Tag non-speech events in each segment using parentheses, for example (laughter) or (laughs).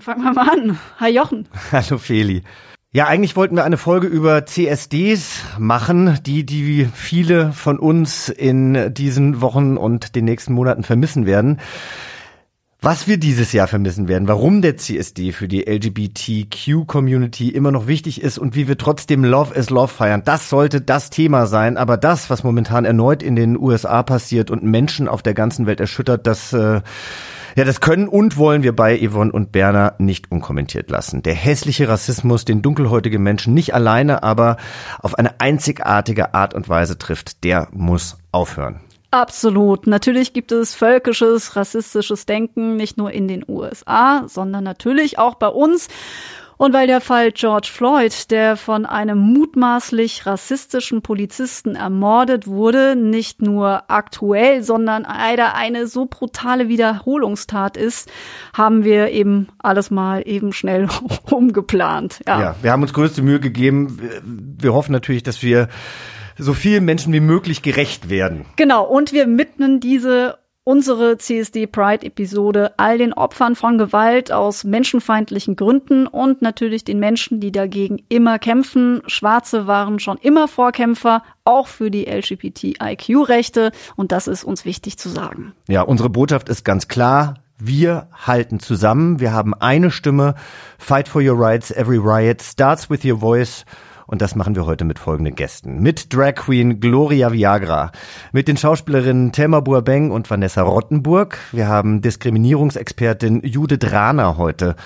Fangen wir mal an. Hi Jochen. (laughs) Hallo Feli. Ja, eigentlich wollten wir eine Folge über CSDs machen, die, die viele von uns in diesen Wochen und den nächsten Monaten vermissen werden. Was wir dieses Jahr vermissen werden, warum der CSD für die LGBTQ-Community immer noch wichtig ist und wie wir trotzdem Love is Love feiern, das sollte das Thema sein. Aber das, was momentan erneut in den USA passiert und Menschen auf der ganzen Welt erschüttert, das äh, ja, das können und wollen wir bei Yvonne und Berner nicht unkommentiert lassen. Der hässliche Rassismus, den dunkelhäutige Menschen nicht alleine, aber auf eine einzigartige Art und Weise trifft, der muss aufhören. Absolut. Natürlich gibt es völkisches, rassistisches Denken nicht nur in den USA, sondern natürlich auch bei uns. Und weil der Fall George Floyd, der von einem mutmaßlich rassistischen Polizisten ermordet wurde, nicht nur aktuell, sondern leider eine so brutale Wiederholungstat ist, haben wir eben alles mal eben schnell (laughs) umgeplant. Ja, ja wir haben uns größte Mühe gegeben. Wir hoffen natürlich, dass wir so vielen Menschen wie möglich gerecht werden. Genau, und wir widmen diese unsere CSD Pride Episode all den Opfern von Gewalt aus menschenfeindlichen Gründen und natürlich den Menschen, die dagegen immer kämpfen. Schwarze waren schon immer Vorkämpfer, auch für die LGBTIQ-Rechte und das ist uns wichtig zu sagen. Ja, unsere Botschaft ist ganz klar. Wir halten zusammen. Wir haben eine Stimme. Fight for your rights. Every riot starts with your voice. Und das machen wir heute mit folgenden Gästen. Mit Drag Queen Gloria Viagra, mit den Schauspielerinnen Thelma Buabeng und Vanessa Rottenburg. Wir haben Diskriminierungsexpertin Judith Rahner heute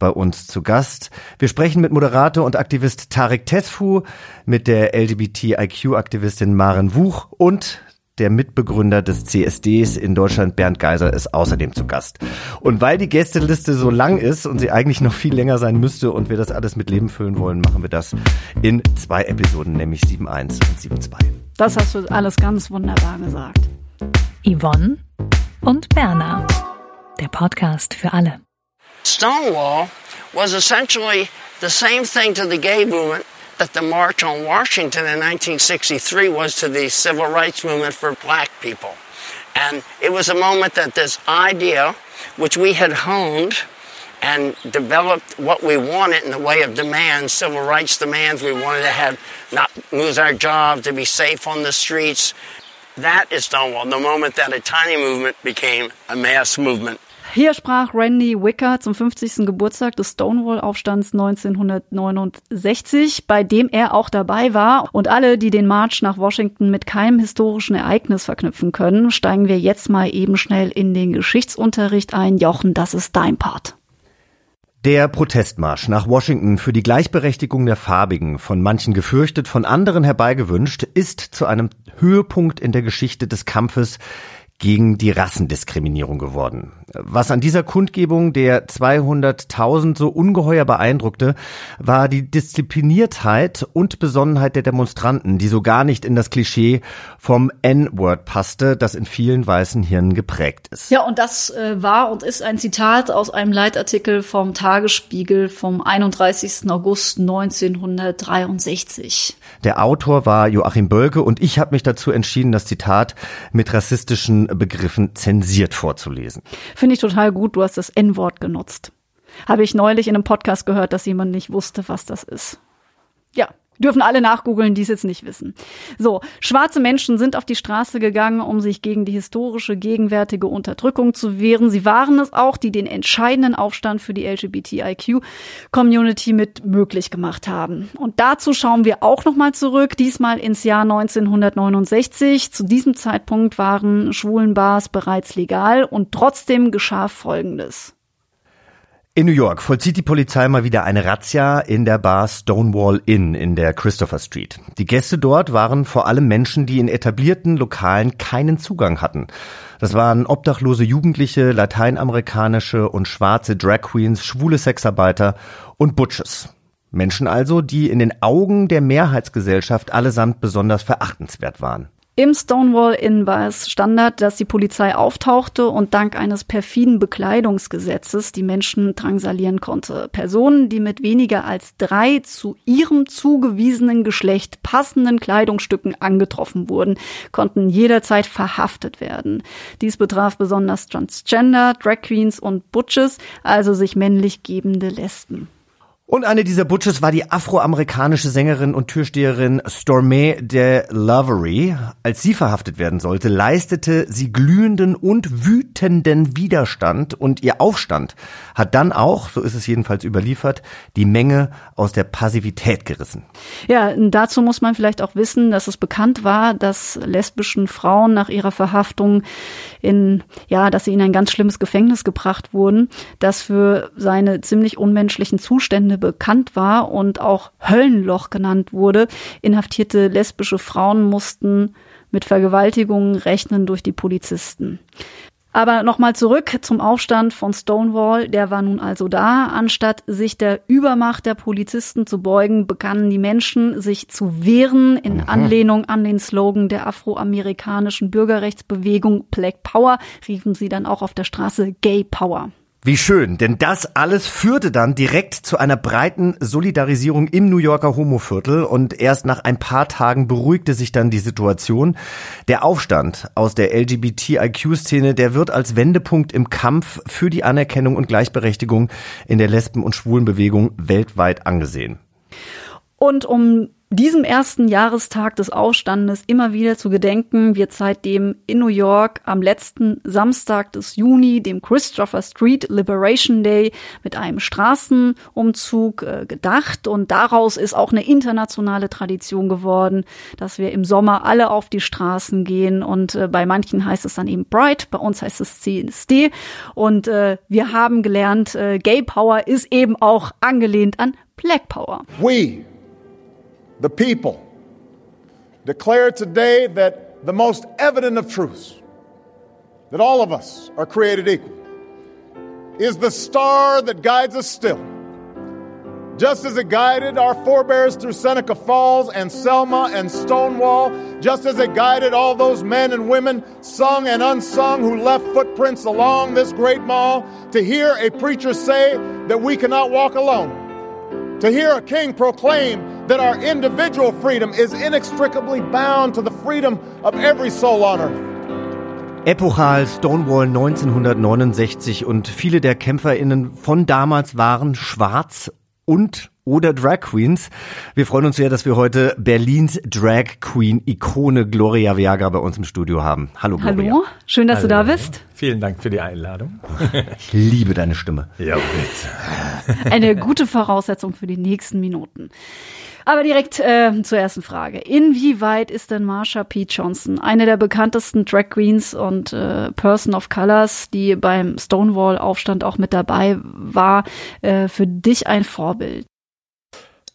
bei uns zu Gast. Wir sprechen mit Moderator und Aktivist Tarek Tesfu, mit der LGBTIQ-Aktivistin Maren Wuch und der Mitbegründer des CSDs in Deutschland, Bernd Geiser, ist außerdem zu Gast. Und weil die Gästeliste so lang ist und sie eigentlich noch viel länger sein müsste und wir das alles mit Leben füllen wollen, machen wir das in zwei Episoden, nämlich 7.1 und 7.2. Das hast du alles ganz wunderbar gesagt. Yvonne und Berna, der Podcast für alle. Stonewall was essentially the same thing to the gay movement that the March on Washington in 1963 was to the civil rights movement for black people. And it was a moment that this idea, which we had honed and developed what we wanted in the way of demands, civil rights demands, we wanted to have not lose our jobs, to be safe on the streets. That is Stonewall, the moment that a tiny movement became a mass movement. Hier sprach Randy Wicker zum 50. Geburtstag des Stonewall-Aufstands 1969, bei dem er auch dabei war. Und alle, die den March nach Washington mit keinem historischen Ereignis verknüpfen können, steigen wir jetzt mal eben schnell in den Geschichtsunterricht ein. Jochen, das ist dein Part. Der Protestmarsch nach Washington für die Gleichberechtigung der Farbigen, von manchen gefürchtet, von anderen herbeigewünscht, ist zu einem Höhepunkt in der Geschichte des Kampfes gegen die Rassendiskriminierung geworden. Was an dieser Kundgebung der 200.000 so ungeheuer beeindruckte, war die Diszipliniertheit und Besonnenheit der Demonstranten, die so gar nicht in das Klischee vom N-Word passte, das in vielen weißen Hirnen geprägt ist. Ja, und das äh, war und ist ein Zitat aus einem Leitartikel vom Tagesspiegel vom 31. August 1963. Der Autor war Joachim Bölke und ich habe mich dazu entschieden, das Zitat mit rassistischen Begriffen zensiert vorzulesen. Finde ich total gut, du hast das N-Wort genutzt. Habe ich neulich in einem Podcast gehört, dass jemand nicht wusste, was das ist. Dürfen alle nachgoogeln, die es jetzt nicht wissen. So, schwarze Menschen sind auf die Straße gegangen, um sich gegen die historische gegenwärtige Unterdrückung zu wehren. Sie waren es auch, die den entscheidenden Aufstand für die LGBTIQ-Community mit möglich gemacht haben. Und dazu schauen wir auch nochmal zurück, diesmal ins Jahr 1969. Zu diesem Zeitpunkt waren Schwulenbars bereits legal und trotzdem geschah Folgendes. In New York vollzieht die Polizei mal wieder eine Razzia in der Bar Stonewall Inn in der Christopher Street. Die Gäste dort waren vor allem Menschen, die in etablierten Lokalen keinen Zugang hatten. Das waren obdachlose Jugendliche, lateinamerikanische und schwarze Drag Queens, schwule Sexarbeiter und Butches. Menschen also, die in den Augen der Mehrheitsgesellschaft allesamt besonders verachtenswert waren. Im Stonewall Inn war es Standard, dass die Polizei auftauchte und dank eines perfiden Bekleidungsgesetzes die Menschen drangsalieren konnte. Personen, die mit weniger als drei zu ihrem zugewiesenen Geschlecht passenden Kleidungsstücken angetroffen wurden, konnten jederzeit verhaftet werden. Dies betraf besonders Transgender, Drag Queens und Butches, also sich männlich gebende Lesben. Und eine dieser Butches war die afroamerikanische Sängerin und Türsteherin Stormé de Lovery. Als sie verhaftet werden sollte, leistete sie glühenden und wütenden Widerstand und ihr Aufstand hat dann auch, so ist es jedenfalls überliefert, die Menge aus der Passivität gerissen. Ja, dazu muss man vielleicht auch wissen, dass es bekannt war, dass lesbischen Frauen nach ihrer Verhaftung in, ja, dass sie in ein ganz schlimmes Gefängnis gebracht wurden, das für seine ziemlich unmenschlichen Zustände bekannt war und auch Höllenloch genannt wurde. Inhaftierte lesbische Frauen mussten mit Vergewaltigungen rechnen durch die Polizisten. Aber nochmal zurück zum Aufstand von Stonewall. Der war nun also da. Anstatt sich der Übermacht der Polizisten zu beugen, begannen die Menschen sich zu wehren in mhm. Anlehnung an den Slogan der afroamerikanischen Bürgerrechtsbewegung Black Power, riefen sie dann auch auf der Straße Gay Power. Wie schön, denn das alles führte dann direkt zu einer breiten Solidarisierung im New Yorker Homoviertel und erst nach ein paar Tagen beruhigte sich dann die Situation. Der Aufstand aus der LGBTIQ-Szene, der wird als Wendepunkt im Kampf für die Anerkennung und Gleichberechtigung in der Lesben- und Schwulenbewegung weltweit angesehen. Und um diesem ersten Jahrestag des Aufstandes immer wieder zu gedenken, wird seitdem in New York am letzten Samstag des Juni, dem Christopher Street Liberation Day, mit einem Straßenumzug äh, gedacht. Und daraus ist auch eine internationale Tradition geworden, dass wir im Sommer alle auf die Straßen gehen. Und äh, bei manchen heißt es dann eben Bright, bei uns heißt es CSD. Und äh, wir haben gelernt, Gay Power ist eben auch angelehnt an Black Power. We the people, declare today that the most evident of truths, that all of us are created equal, is the star that guides us still. Just as it guided our forebears through Seneca Falls and Selma and Stonewall, just as it guided all those men and women, sung and unsung, who left footprints along this great mall, to hear a preacher say that we cannot walk alone to hear a king proclaim that our individual freedom is inextricably bound to the freedom of every soul on earth. Epochal Stonewall 1969 und viele der KämpferInnen von damals waren schwarz und oder Drag Queens. Wir freuen uns sehr, dass wir heute Berlins Drag Queen Ikone Gloria Viagra bei uns im Studio haben. Hallo Gloria. Hallo, schön, dass Hallo. du da bist. Vielen Dank für die Einladung. (laughs) ich liebe deine Stimme. Ja, bitte. Eine gute Voraussetzung für die nächsten Minuten. Aber direkt äh, zur ersten Frage. Inwieweit ist denn Marsha P. Johnson, eine der bekanntesten Drag Queens und äh, Person of Colors, die beim Stonewall-Aufstand auch mit dabei war, äh, für dich ein Vorbild?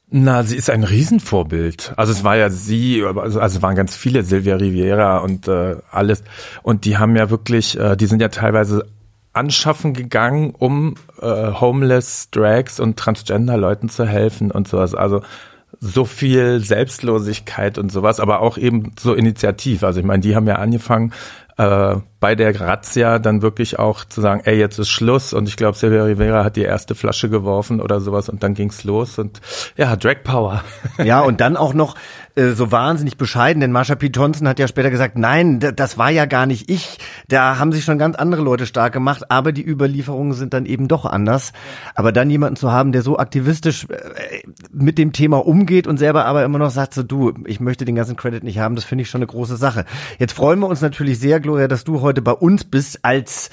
Na, sie ist ein Riesenvorbild. Also es war ja sie, also, also waren ganz viele, Silvia Riviera und äh, alles. Und die haben ja wirklich, äh, die sind ja teilweise anschaffen gegangen, um äh, homeless Drags und Transgender-Leuten zu helfen und sowas. Also so viel Selbstlosigkeit und sowas, aber auch eben so initiativ. Also ich meine, die haben ja angefangen, äh, bei der Razzia dann wirklich auch zu sagen, ey, jetzt ist Schluss. Und ich glaube, Silvia Rivera hat die erste Flasche geworfen oder sowas und dann ging's los. Und ja, Drag Power. Ja, und dann auch noch äh, so wahnsinnig bescheiden, denn Marsha P. Johnson hat ja später gesagt, nein, das war ja gar nicht ich. Da haben sich schon ganz andere Leute stark gemacht, aber die Überlieferungen sind dann eben doch anders. Aber dann jemanden zu haben, der so aktivistisch äh, mit dem Thema umgeht und selber aber immer noch sagt, so du, ich möchte den ganzen Credit nicht haben, das finde ich schon eine große Sache. Jetzt freuen wir uns natürlich sehr, Gloria, dass du heute bei uns bist als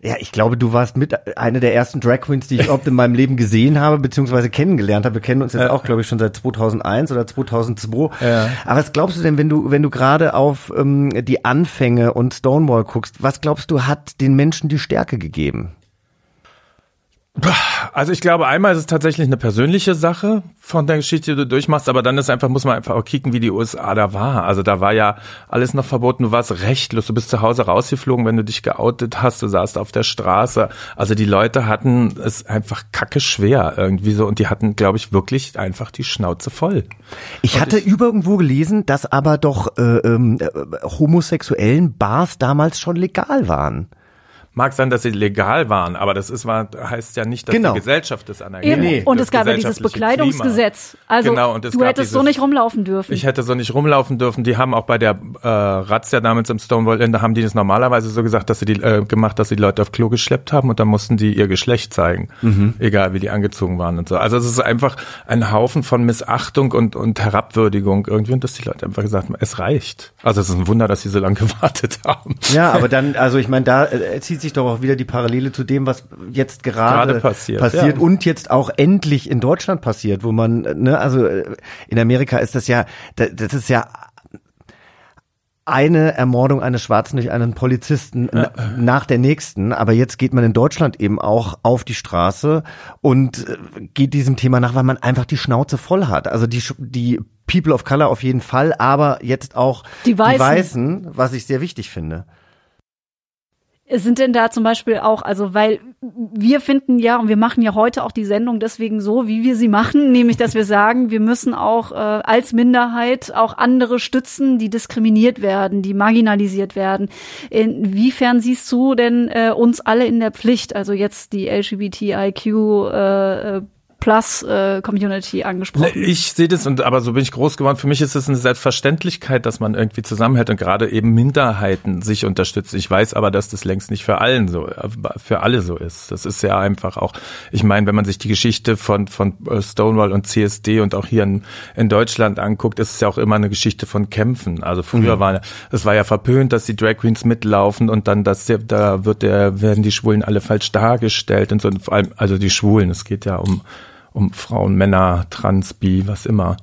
ja, ich glaube, du warst mit einer der ersten Drag Queens, die ich überhaupt in meinem Leben gesehen habe, beziehungsweise kennengelernt habe. Wir kennen uns jetzt ja. auch, glaube ich, schon seit 2001 oder 2002. Ja. Aber was glaubst du denn, wenn du, wenn du gerade auf ähm, die Anfänge und Stonewall guckst, was glaubst du, hat den Menschen die Stärke gegeben? Also ich glaube, einmal ist es tatsächlich eine persönliche Sache von der Geschichte, die du durchmachst, aber dann ist einfach, muss man einfach auch kicken, wie die USA da war. Also da war ja alles noch verboten, du warst rechtlos, du bist zu Hause rausgeflogen, wenn du dich geoutet hast, du saßt auf der Straße. Also die Leute hatten es einfach kacke schwer irgendwie so und die hatten, glaube ich, wirklich einfach die Schnauze voll. Ich Und hatte irgendwo gelesen, dass aber doch äh, ähm, äh, homosexuellen Bars damals schon legal waren. Mag sein, dass sie legal waren, aber das ist, war, heißt ja nicht, dass Genau. die Gesellschaft das anerkennt. Nee, und es gab ja dieses Bekleidungsgesetz. Also Genau, und es du hättest so dieses- nicht rumlaufen dürfen. Ich hätte so nicht rumlaufen dürfen. Die haben auch bei der äh, Razzia damals im Stonewall Inn, da haben die das normalerweise so gesagt, dass sie die äh, gemacht, dass sie die Leute auf Klo geschleppt haben und dann mussten die ihr Geschlecht zeigen, egal wie die angezogen waren und so. Also es ist einfach ein Haufen von Missachtung und und Herabwürdigung irgendwie und dass die Leute einfach gesagt haben, es reicht. Also es ist ein Wunder, dass sie so lange (laughs) gewartet haben. Ja, aber dann, also ich meine, da äh, zieht sich doch auch wieder die Parallele zu dem, was jetzt gerade, Gerade passiert, passiert ja. und jetzt auch endlich in Deutschland passiert, wo man, ne, also äh, in Amerika ist das ja, da- das ist ja eine Ermordung eines Schwarzen durch einen Polizisten na, nach der nächsten, aber jetzt geht man in Deutschland eben auch auf die Straße und äh, geht diesem Thema nach, weil man einfach die Schnauze voll hat. Also die die People of Color auf jeden Fall, aber jetzt auch Die Weißen. Weißen was ich sehr wichtig finde. Sind denn da zum Beispiel auch, also weil wir finden ja und wir machen ja heute auch die Sendung deswegen so, wie wir sie machen, (laughs) nämlich dass wir sagen, wir müssen auch äh, als Minderheit auch andere stützen, die diskriminiert werden, die marginalisiert werden. Inwiefern siehst du denn äh, uns alle in der Pflicht, also jetzt die LGBTIQ äh, äh, Plus äh, Community angesprochen? Ich sehe das und aber so bin ich groß geworden. Für mich ist es eine Selbstverständlichkeit, dass man irgendwie zusammenhält und gerade eben Minderheiten sich unterstützt. Ich weiß aber, dass das längst nicht für allen so, für alle so ist. Das ist ja einfach auch. Ich meine, wenn man sich die Geschichte von von äh, Stonewall und CSD und auch hier in, in Deutschland anguckt, ist es ja auch immer eine Geschichte von Kämpfen. Also früher war es war ja verpönt, dass die Drag Queens mitlaufen und dann, dass der, da wird der werden die Schwulen alle falsch dargestellt und so. Und vor allem also die Schwulen. Es geht ja um um Frauen, Männer, Trans, Bi, was immer.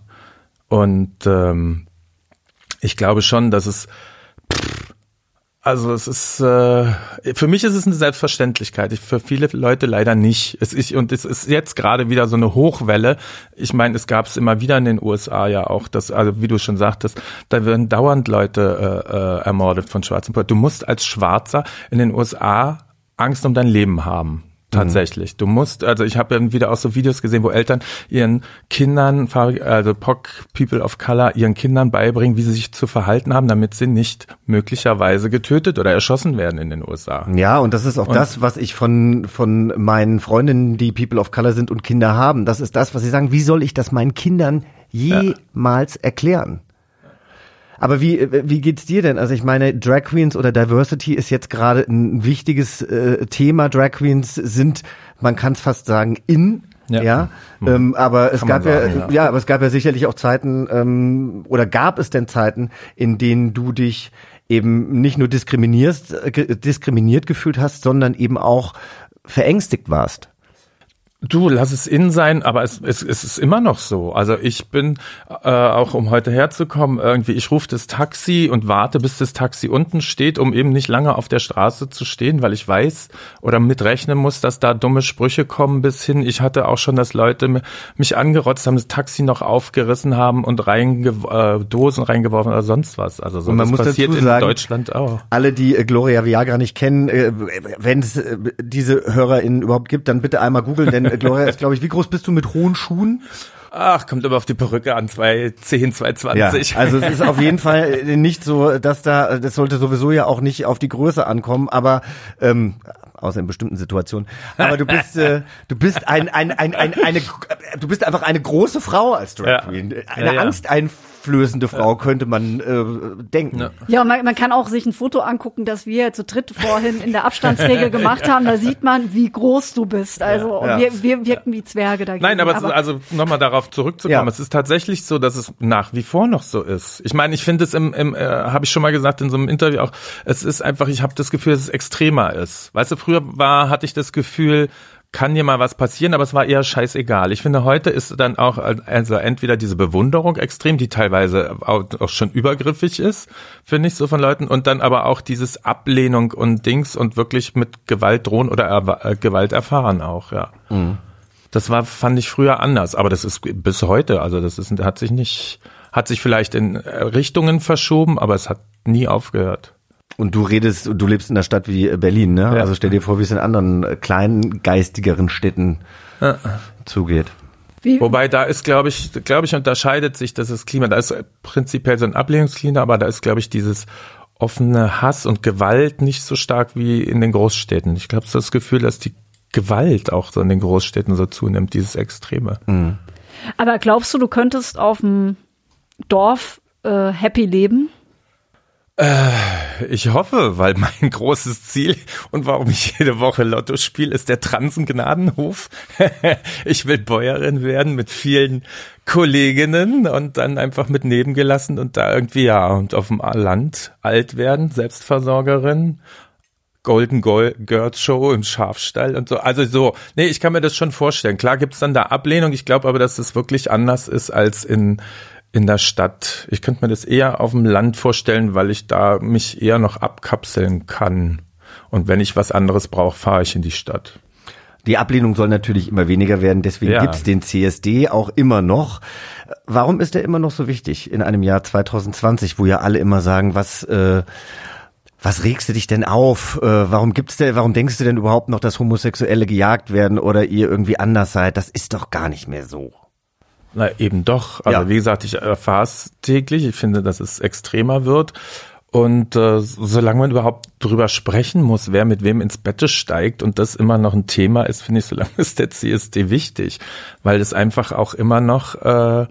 Und ähm, ich glaube schon, dass es also es ist äh, für mich ist es eine Selbstverständlichkeit. Ich, für viele Leute leider nicht. Es ist und es ist jetzt gerade wieder so eine Hochwelle. Ich meine, es gab es immer wieder in den USA ja auch, dass also wie du schon sagtest, da werden dauernd Leute äh, äh, ermordet von schwarzen. Du musst als Schwarzer in den USA Angst um dein Leben haben. Tatsächlich. Du musst, also ich habe dann wieder auch so Videos gesehen, wo Eltern ihren Kindern, also POC, People of Color, ihren Kindern beibringen, wie sie sich zu verhalten haben, damit sie nicht möglicherweise getötet oder erschossen werden in den USA. Ja, und das ist auch das, was ich von, von meinen Freundinnen, die People of Color sind und Kinder haben. Das ist das, was sie sagen, wie soll ich das meinen Kindern jemals erklären? Aber wie, wie geht's dir denn? Also ich meine, Drag Queens oder Diversity ist jetzt gerade ein wichtiges äh, Thema. Drag Queens sind, man kann es fast sagen, in. Ja, Ja. ähm, aber es Kann gab ja, sagen, ja, ja. aber es gab ja sicherlich auch Zeiten, ähm, oder gab es denn Zeiten, in denen du dich eben nicht nur diskriminierst, äh, diskriminiert gefühlt hast, sondern eben auch verängstigt warst? Du, lass es in sein, aber es, es, es ist immer noch so. Also ich bin, äh, auch um heute herzukommen, irgendwie, ich rufe das Taxi und warte, bis das Taxi unten steht, um eben nicht lange auf der Straße zu stehen, weil ich weiß oder mitrechnen muss, dass da dumme Sprüche kommen bis hin. Ich hatte auch schon, dass Leute mi- mich angerotzt haben, das Taxi noch aufgerissen haben und reinge äh, Dosen reingeworfen oder sonst was. Also so, Und man das muss dazu passiert in sagen, Deutschland auch. Alle, die äh, Gloria Viagra nicht kennen, äh, wenn es äh, diese HörerInnen überhaupt gibt, dann bitte einmal googeln, denn äh, Gloria ist, glaube ich, wie groß bist du mit hohen Schuhen? Ach, kommt aber auf die Perücke an, 210, 220. also es ist auf jeden (laughs) Fall äh, nicht so, dass da, das sollte sowieso ja auch nicht auf die Größe ankommen, aber ähm, außer in bestimmten Situationen. Aber du bist, äh, du bist ein, ein, ein, ein, eine, du bist einfach eine große Frau als Drag Ja. Queen. Eine Ja, ja. Angsteinflößende Frau könnte man äh, denken. Ja. Ja, man, man kann auch sich ein Foto angucken, das wir zu dritt vorhin in der Abstandsregel (laughs) gemacht haben. Da sieht man, wie groß du bist. Also Ja. wir, wir wirken wie Zwerge dagegen. Nein, aber, also nochmal darauf zurückzukommen. Ja. Es ist tatsächlich so, dass es nach wie vor noch so ist. Ich meine, ich finde es im, im äh, habe ich schon mal gesagt in so einem Interview auch. Es ist einfach, ich habe das Gefühl, dass es extremer ist. Weißt du, früher war, hatte ich das Gefühl, kann dir mal was passieren, aber es war eher scheißegal. Ich finde, heute ist dann auch also entweder diese Bewunderung extrem, die teilweise auch schon übergriffig ist, finde ich so von Leuten, und dann aber auch dieses Ablehnung und Dings und wirklich mit Gewalt drohen oder äh, Gewalt erfahren auch, ja. Mhm. Das war, fand ich früher anders, aber das ist bis heute, also das ist, hat sich nicht, hat sich vielleicht in Richtungen verschoben, aber es hat nie aufgehört. Und du redest, du lebst in einer Stadt wie Berlin, ne? Ja. Also stell dir vor, wie es in anderen äh, kleinen, geistigeren Städten ja. zugeht. Wie? Wobei da ist, glaube ich, glaube ich, unterscheidet sich das Klima. Da ist prinzipiell so ein Ablehnungsklima, aber da ist, glaube ich, dieses offene Hass und Gewalt nicht so stark wie in den Großstädten. Ich glaube, es ist das Gefühl, dass die Gewalt auch so in den Großstädten so zunimmt, dieses Extreme. Mhm. Aber glaubst du, du könntest auf dem Dorf äh, happy leben? Äh, ich hoffe, weil mein großes Ziel und warum ich jede Woche Lotto spiele, ist der Transengnadenhof. (laughs) ich will Bäuerin werden mit vielen Kolleginnen und dann einfach mit nebengelassen und da irgendwie, ja, und auf dem Land alt werden, Selbstversorgerin. Golden Girls Show im Schafstall und so. Also so, nee, ich kann mir das schon vorstellen. Klar gibt's dann da Ablehnung. Ich glaube aber, dass es wirklich anders ist als in in der Stadt. Ich könnte mir das eher auf dem Land vorstellen, weil ich da mich eher noch abkapseln kann. Und wenn ich was anderes brauche, fahre ich in die Stadt. Die Ablehnung soll natürlich immer weniger werden, deswegen ja. gibt's den CSD auch immer noch. Warum ist er immer noch so wichtig in einem Jahr 2020, wo ja alle immer sagen, was äh, was regst du dich denn auf? Äh, warum gibt's denn, warum denkst du denn überhaupt noch, dass Homosexuelle gejagt werden oder ihr irgendwie anders seid? Das ist doch gar nicht mehr so. Na, eben doch. Also ja. wie gesagt, ich erfahre es täglich. Ich finde, dass es extremer wird. Und äh, solange man überhaupt drüber sprechen muss, wer mit wem ins Bett steigt und das immer noch ein Thema ist, finde ich, solange (laughs) ist der CSD wichtig, weil es einfach auch immer noch äh,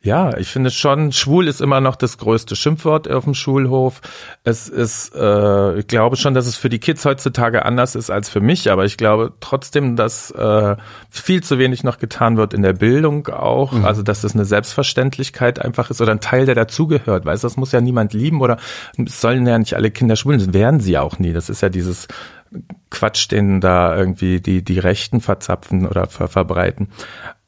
ja, ich finde schon, schwul ist immer noch das größte Schimpfwort auf dem Schulhof. Es ist, äh, ich glaube schon, dass es für die Kids heutzutage anders ist als für mich, aber ich glaube trotzdem, dass äh, viel zu wenig noch getan wird in der Bildung auch. Mhm. Also, dass es eine Selbstverständlichkeit einfach ist oder ein Teil, der dazugehört. Weißt du, das muss ja niemand lieben oder es sollen ja nicht alle Kinder schwulen, das werden sie auch nie. Das ist ja dieses Quatsch, den da irgendwie die, die Rechten verzapfen oder ver verbreiten.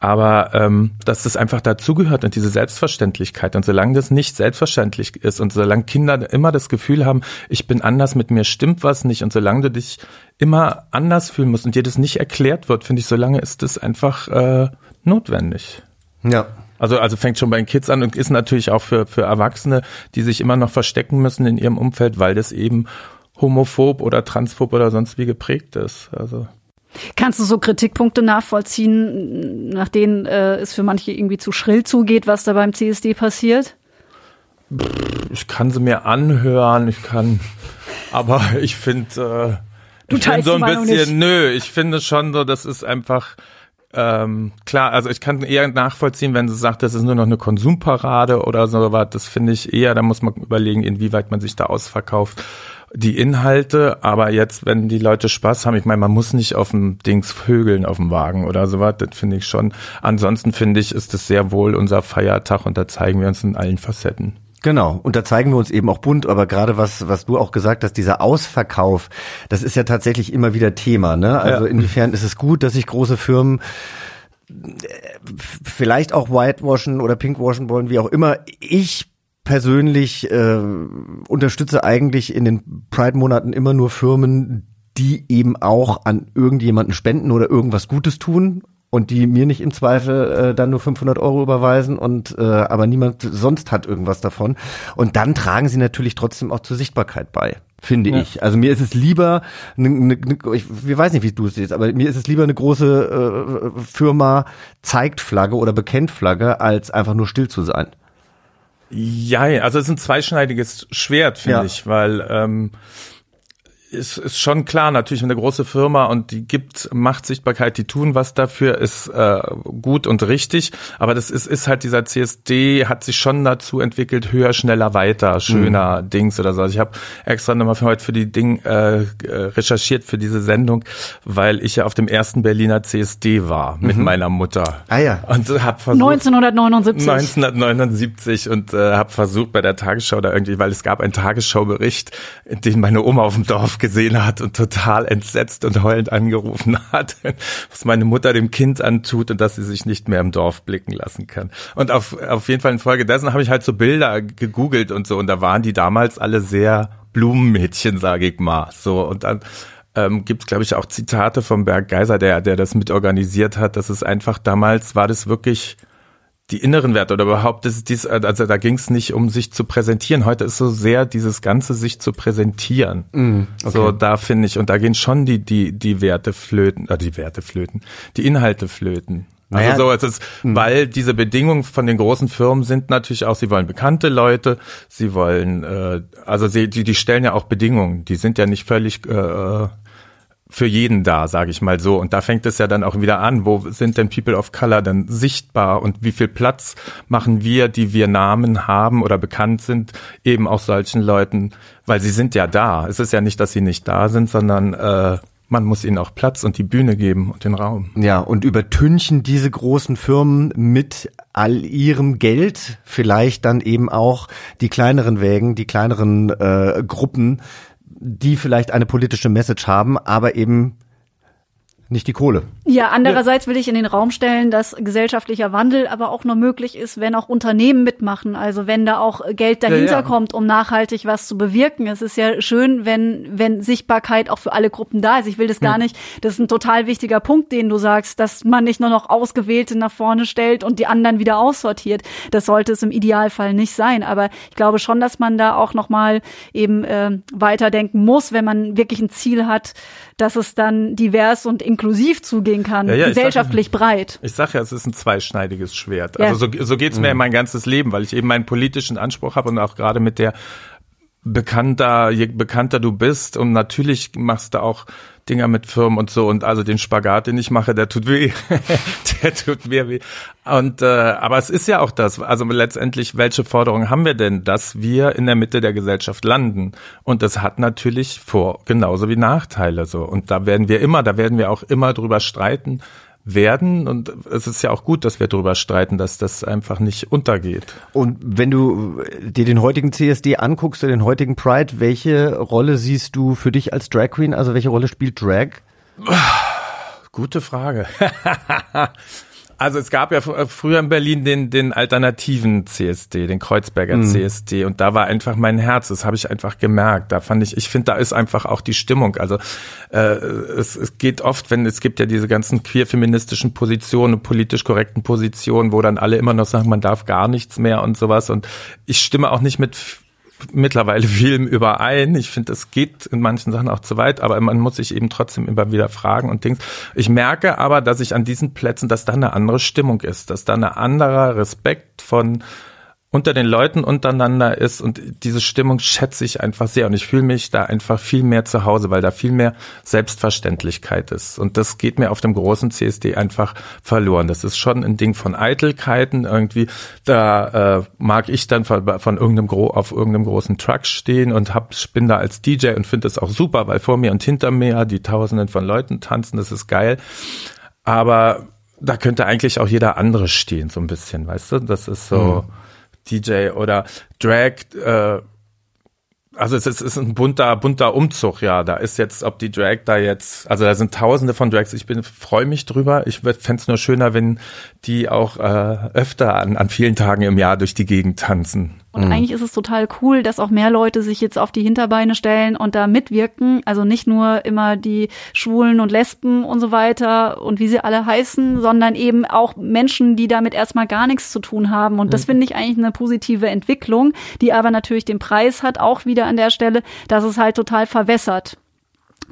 Aber ähm, dass das einfach dazugehört und diese Selbstverständlichkeit. Und solange das nicht selbstverständlich ist und solange Kinder immer das Gefühl haben, ich bin anders, mit mir stimmt was nicht und solange du dich immer anders fühlen musst und dir das nicht erklärt wird, finde ich, solange ist das einfach äh, notwendig. Ja. Also, also fängt schon bei den Kids an und ist natürlich auch für, für Erwachsene, die sich immer noch verstecken müssen in ihrem Umfeld, weil das eben homophob oder transphob oder sonst wie geprägt ist. Also. Kannst du so Kritikpunkte nachvollziehen, nach denen äh, es für manche irgendwie zu schrill zugeht, was da beim CSD passiert? Ich kann sie mir anhören, ich kann, aber (laughs) ich finde, äh, du ich find so ein bisschen, nö, ich finde schon so, das ist einfach, ähm, klar, also ich kann eher nachvollziehen, wenn sie sagt, das ist nur noch eine Konsumparade oder so was, das finde ich eher, da muss man überlegen, inwieweit man sich da ausverkauft die Inhalte, aber jetzt, wenn die Leute Spaß haben, ich meine, man muss nicht auf dem Dings vögeln auf dem Wagen oder sowas, das finde ich schon. Ansonsten finde ich, ist es sehr wohl unser Feiertag und da zeigen wir uns in allen Facetten. Genau, und da zeigen wir uns eben auch bunt, aber gerade was, was du auch gesagt hast, dieser Ausverkauf, das ist ja tatsächlich immer wieder Thema, ne? Also ja. inwiefern ist es gut, dass sich große Firmen äh, vielleicht auch whitewashen oder pinkwashen wollen, wie auch immer. Ich persönlich äh, unterstütze eigentlich in den Pride-Monaten immer nur Firmen, die eben auch an irgendjemanden spenden oder irgendwas Gutes tun und die mir nicht im Zweifel äh, dann nur 500 Euro überweisen und äh, aber niemand sonst hat irgendwas davon. Und dann tragen sie natürlich trotzdem auch zur Sichtbarkeit bei finde ja. ich. Also mir ist es lieber, ne, ne, ne, ich, ich weiß nicht, wie du es siehst, aber mir ist es lieber eine große äh, Firma zeigt Flagge oder bekennt Flagge, als einfach nur still zu sein. Ja, also es ist ein zweischneidiges Schwert, finde ja. ich, weil ähm, ist, ist schon klar, natürlich eine große Firma und die gibt Machtsichtbarkeit, die tun was dafür, ist äh, gut und richtig. Aber das ist, ist halt dieser CSD, hat sich schon dazu entwickelt, höher, schneller, weiter, schöner mhm. Dings oder so. Also ich habe extra nochmal für heute für die Ding äh, recherchiert für diese Sendung, weil ich ja auf dem ersten Berliner CSD war mit mhm. meiner Mutter. Ah ja. Und hab versucht, 1979. 1979 und äh, habe versucht bei der Tagesschau da irgendwie, weil es gab einen Tagesschaubericht, den meine Oma auf dem Dorf gesehen hat und total entsetzt und heulend angerufen (laughs) hat, was meine Mutter dem Kind antut und dass sie sich nicht mehr im Dorf blicken lassen kann. Und auf, auf jeden Fall infolgedessen habe ich halt so Bilder gegoogelt und so und da waren die damals alle sehr Blumenmädchen, sage ich mal. So und dann ähm, gibt es, glaube ich, auch Zitate vom Berg Geiser, der, der das mitorganisiert hat, dass es einfach damals war das wirklich die inneren Werte oder überhaupt ist dies, also da ging es nicht um sich zu präsentieren. Heute ist so sehr dieses Ganze sich zu präsentieren. Mm, okay. So da finde ich und da gehen schon die die die Werte flöten, äh, die Werte flöten, die Inhalte flöten. Also naja, so, es ist, mh. weil diese Bedingungen von den großen Firmen sind natürlich auch, sie wollen bekannte Leute, sie wollen, äh, also sie, die, die stellen ja auch Bedingungen, die sind ja nicht völlig äh, für jeden da, sage ich mal so. Und da fängt es ja dann auch wieder an, wo sind denn People of Color dann sichtbar und wie viel Platz machen wir, die wir Namen haben oder bekannt sind, eben auch solchen Leuten, weil sie sind ja da. Es ist ja nicht, dass sie nicht da sind, sondern äh, man muss ihnen auch Platz und die Bühne geben und den Raum. Ja, und übertünchen diese großen Firmen mit all ihrem Geld vielleicht dann eben auch die kleineren Wägen, die kleineren äh, Gruppen, die vielleicht eine politische Message haben, aber eben nicht die Kohle. Ja, andererseits will ich in den Raum stellen, dass gesellschaftlicher Wandel aber auch nur möglich ist, wenn auch Unternehmen mitmachen. Also wenn da auch Geld dahinter ja, ja. kommt, um nachhaltig was zu bewirken. Es ist ja schön, wenn, wenn Sichtbarkeit auch für alle Gruppen da ist. Ich will das gar hm. nicht. Das ist ein total wichtiger Punkt, den du sagst, dass man nicht nur noch Ausgewählte nach vorne stellt und die anderen wieder aussortiert. Das sollte es im Idealfall nicht sein. Aber ich glaube schon, dass man da auch nochmal eben äh, weiterdenken muss, wenn man wirklich ein Ziel hat, dass es dann divers und inklusiv zugehen kann, ja, ja, gesellschaftlich sag, breit. Ich sage ja, es ist ein zweischneidiges Schwert. Ja. Also so, so geht es mir mhm. mein ganzes Leben, weil ich eben meinen politischen Anspruch habe und auch gerade mit der bekannter, je bekannter du bist und natürlich machst du auch Dinger mit Firmen und so und also den Spagat, den ich mache, der tut weh. (laughs) der tut mir weh. Und äh, aber es ist ja auch das, also letztendlich, welche Forderungen haben wir denn, dass wir in der Mitte der Gesellschaft landen? Und das hat natürlich Vor genauso wie Nachteile so. Und da werden wir immer, da werden wir auch immer drüber streiten, werden. Und es ist ja auch gut, dass wir darüber streiten, dass das einfach nicht untergeht. Und wenn du dir den heutigen CSD anguckst, den heutigen Pride, welche Rolle siehst du für dich als Drag Queen? Also welche Rolle spielt Drag? Gute Frage. (laughs) Also es gab ja äh, früher in Berlin den, den alternativen CSD, den Kreuzberger mhm. CSD und da war einfach mein Herz, das habe ich einfach gemerkt. Da fand ich, ich finde, da ist einfach auch die Stimmung. Also äh, es, es geht oft, wenn es gibt ja diese ganzen queer-feministischen Positionen, politisch korrekten Positionen, wo dann alle immer noch sagen, man darf gar nichts mehr und sowas. Und ich stimme auch nicht mit mittlerweile viel überein. Ich finde, es geht in manchen Sachen auch zu weit, aber man muss sich eben trotzdem immer wieder fragen und Dings. Ich merke aber, dass ich an diesen Plätzen, dass da eine andere Stimmung ist, dass da ein anderer Respekt von unter den Leuten untereinander ist und diese Stimmung schätze ich einfach sehr und ich fühle mich da einfach viel mehr zu Hause, weil da viel mehr Selbstverständlichkeit ist und das geht mir auf dem großen CSD einfach verloren. Das ist schon ein Ding von Eitelkeiten irgendwie. Da äh, mag ich dann von, von irgendeinem Gro auf irgendeinem großen Truck stehen und hab bin da als DJ und finde es auch super, weil vor mir und hinter mir die Tausenden von Leuten tanzen. Das ist geil, aber da könnte eigentlich auch jeder andere stehen, so ein bisschen, weißt du? Das ist so. Mhm DJ oder Drag, äh, also es ist, es ist ein bunter, bunter Umzug, ja. Da ist jetzt, ob die Drag da jetzt, also da sind tausende von Drags, ich bin, freue mich drüber. Ich fände es nur schöner, wenn die auch äh, öfter an, an vielen Tagen im Jahr durch die Gegend tanzen. Und mhm. eigentlich ist es total cool, dass auch mehr Leute sich jetzt auf die Hinterbeine stellen und da mitwirken. Also nicht nur immer die Schwulen und Lesben und so weiter und wie sie alle heißen, sondern eben auch Menschen, die damit erstmal gar nichts zu tun haben. Und das mhm. finde ich eigentlich eine positive Entwicklung, die aber natürlich den Preis hat, auch wieder an der Stelle, dass es halt total verwässert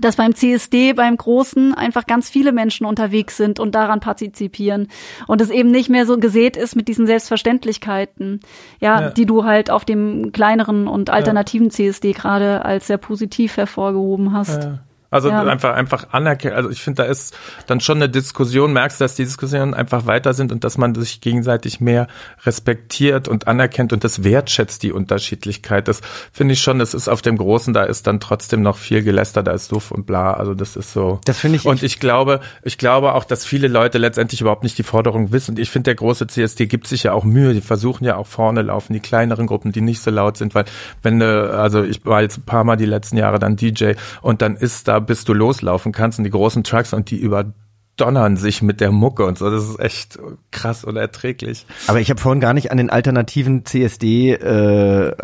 dass beim CSD, beim Großen, einfach ganz viele Menschen unterwegs sind und daran partizipieren. Und es eben nicht mehr so gesät ist mit diesen Selbstverständlichkeiten, ja, ja. die du halt auf dem kleineren und alternativen ja. CSD gerade als sehr positiv hervorgehoben hast. Ja. Also Ja. einfach, einfach anerkennen. Also ich finde, da ist dann schon eine Diskussion, merkst du, dass die Diskussionen einfach weiter sind und dass man sich gegenseitig mehr respektiert und anerkennt und das wertschätzt, die Unterschiedlichkeit. Das finde ich schon, das ist auf dem Großen, da ist dann trotzdem noch viel Geläster, da ist Suff und bla. Also das ist so. Das finde ich- Und ich glaube, ich glaube auch, dass viele Leute letztendlich überhaupt nicht die Forderung wissen. Und ich finde, der große CSD gibt sich ja auch Mühe. Die versuchen ja auch vorne laufen, die kleineren Gruppen, die nicht so laut sind, weil wenn du, also ich war jetzt ein paar Mal die letzten Jahre dann DJ und dann ist da, bis du loslaufen kannst und die großen Trucks und die überdonnern sich mit der Mucke und so. Das ist echt krass unerträglich. Aber ich habe vorhin gar nicht an den alternativen CSD äh,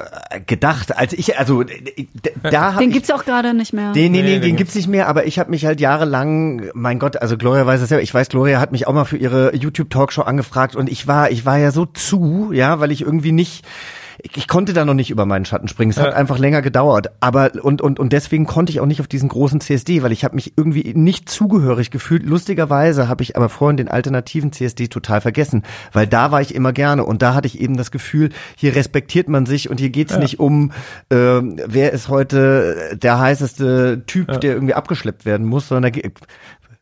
gedacht. Als ich, also da Den ich gibt's auch gerade nicht mehr. Den, nee, nee, Nee, den, den gibt's nicht mehr, aber ich habe mich halt jahrelang, mein Gott, also Gloria weiß es ja, ich weiß, Gloria hat mich auch mal für ihre YouTube-Talkshow angefragt und ich war, ich war ja so zu, ja, weil ich irgendwie nicht, ich, ich konnte da noch nicht über meinen Schatten springen. Es hat Ja. einfach länger gedauert. Aber und, und, und deswegen konnte ich auch nicht auf diesen großen CSD, weil ich habe mich irgendwie nicht zugehörig gefühlt. Lustigerweise habe ich aber vorhin den alternativen CSD total vergessen, weil da war ich immer gerne und da hatte ich eben das Gefühl, hier respektiert man sich und hier geht's nicht um, ähm, wer ist heute der heißeste Typ, der irgendwie abgeschleppt werden muss, sondern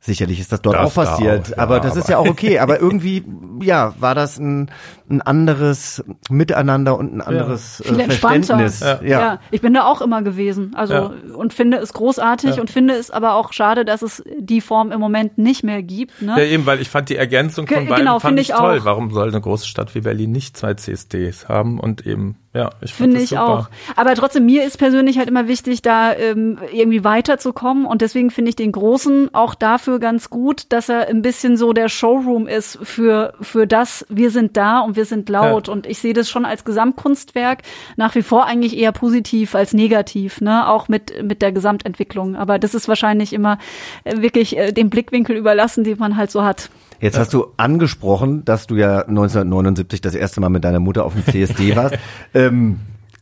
Sicherlich ist das dort Das auch passiert, da auch, ja, aber das ist ja auch okay. Aber irgendwie, ja, war das ein, ein anderes Miteinander und ein anderes Viel äh, entspannter. Verständnis. Ja. Ja. ich bin da auch immer gewesen. Also Ja. und finde es großartig und finde es aber auch schade, dass es die Form im Moment nicht mehr gibt. Ne? Ja, eben, weil ich fand die Ergänzung Ge- von beiden genau, fand ich toll. auch. Warum soll eine große Stadt wie Berlin nicht zwei CSDs haben und eben, ja, ich fand Finde ich super. auch. Aber trotzdem, mir ist persönlich halt immer wichtig, da ähm, irgendwie weiterzukommen. Und deswegen finde ich den Großen auch dafür ganz gut, dass er ein bisschen so der Showroom ist für, für das, wir sind da und wir sind laut. Und ich sehe das schon als Gesamtkunstwerk nach wie vor eigentlich eher positiv als negativ, ne? Auch mit, mit der Gesamtentwicklung. Aber das ist wahrscheinlich immer äh, wirklich äh, dem Blickwinkel überlassen, den man halt so hat. Jetzt hast du angesprochen, dass du ja 1979 das erste Mal mit deiner Mutter auf dem CSD (laughs) warst. ähm,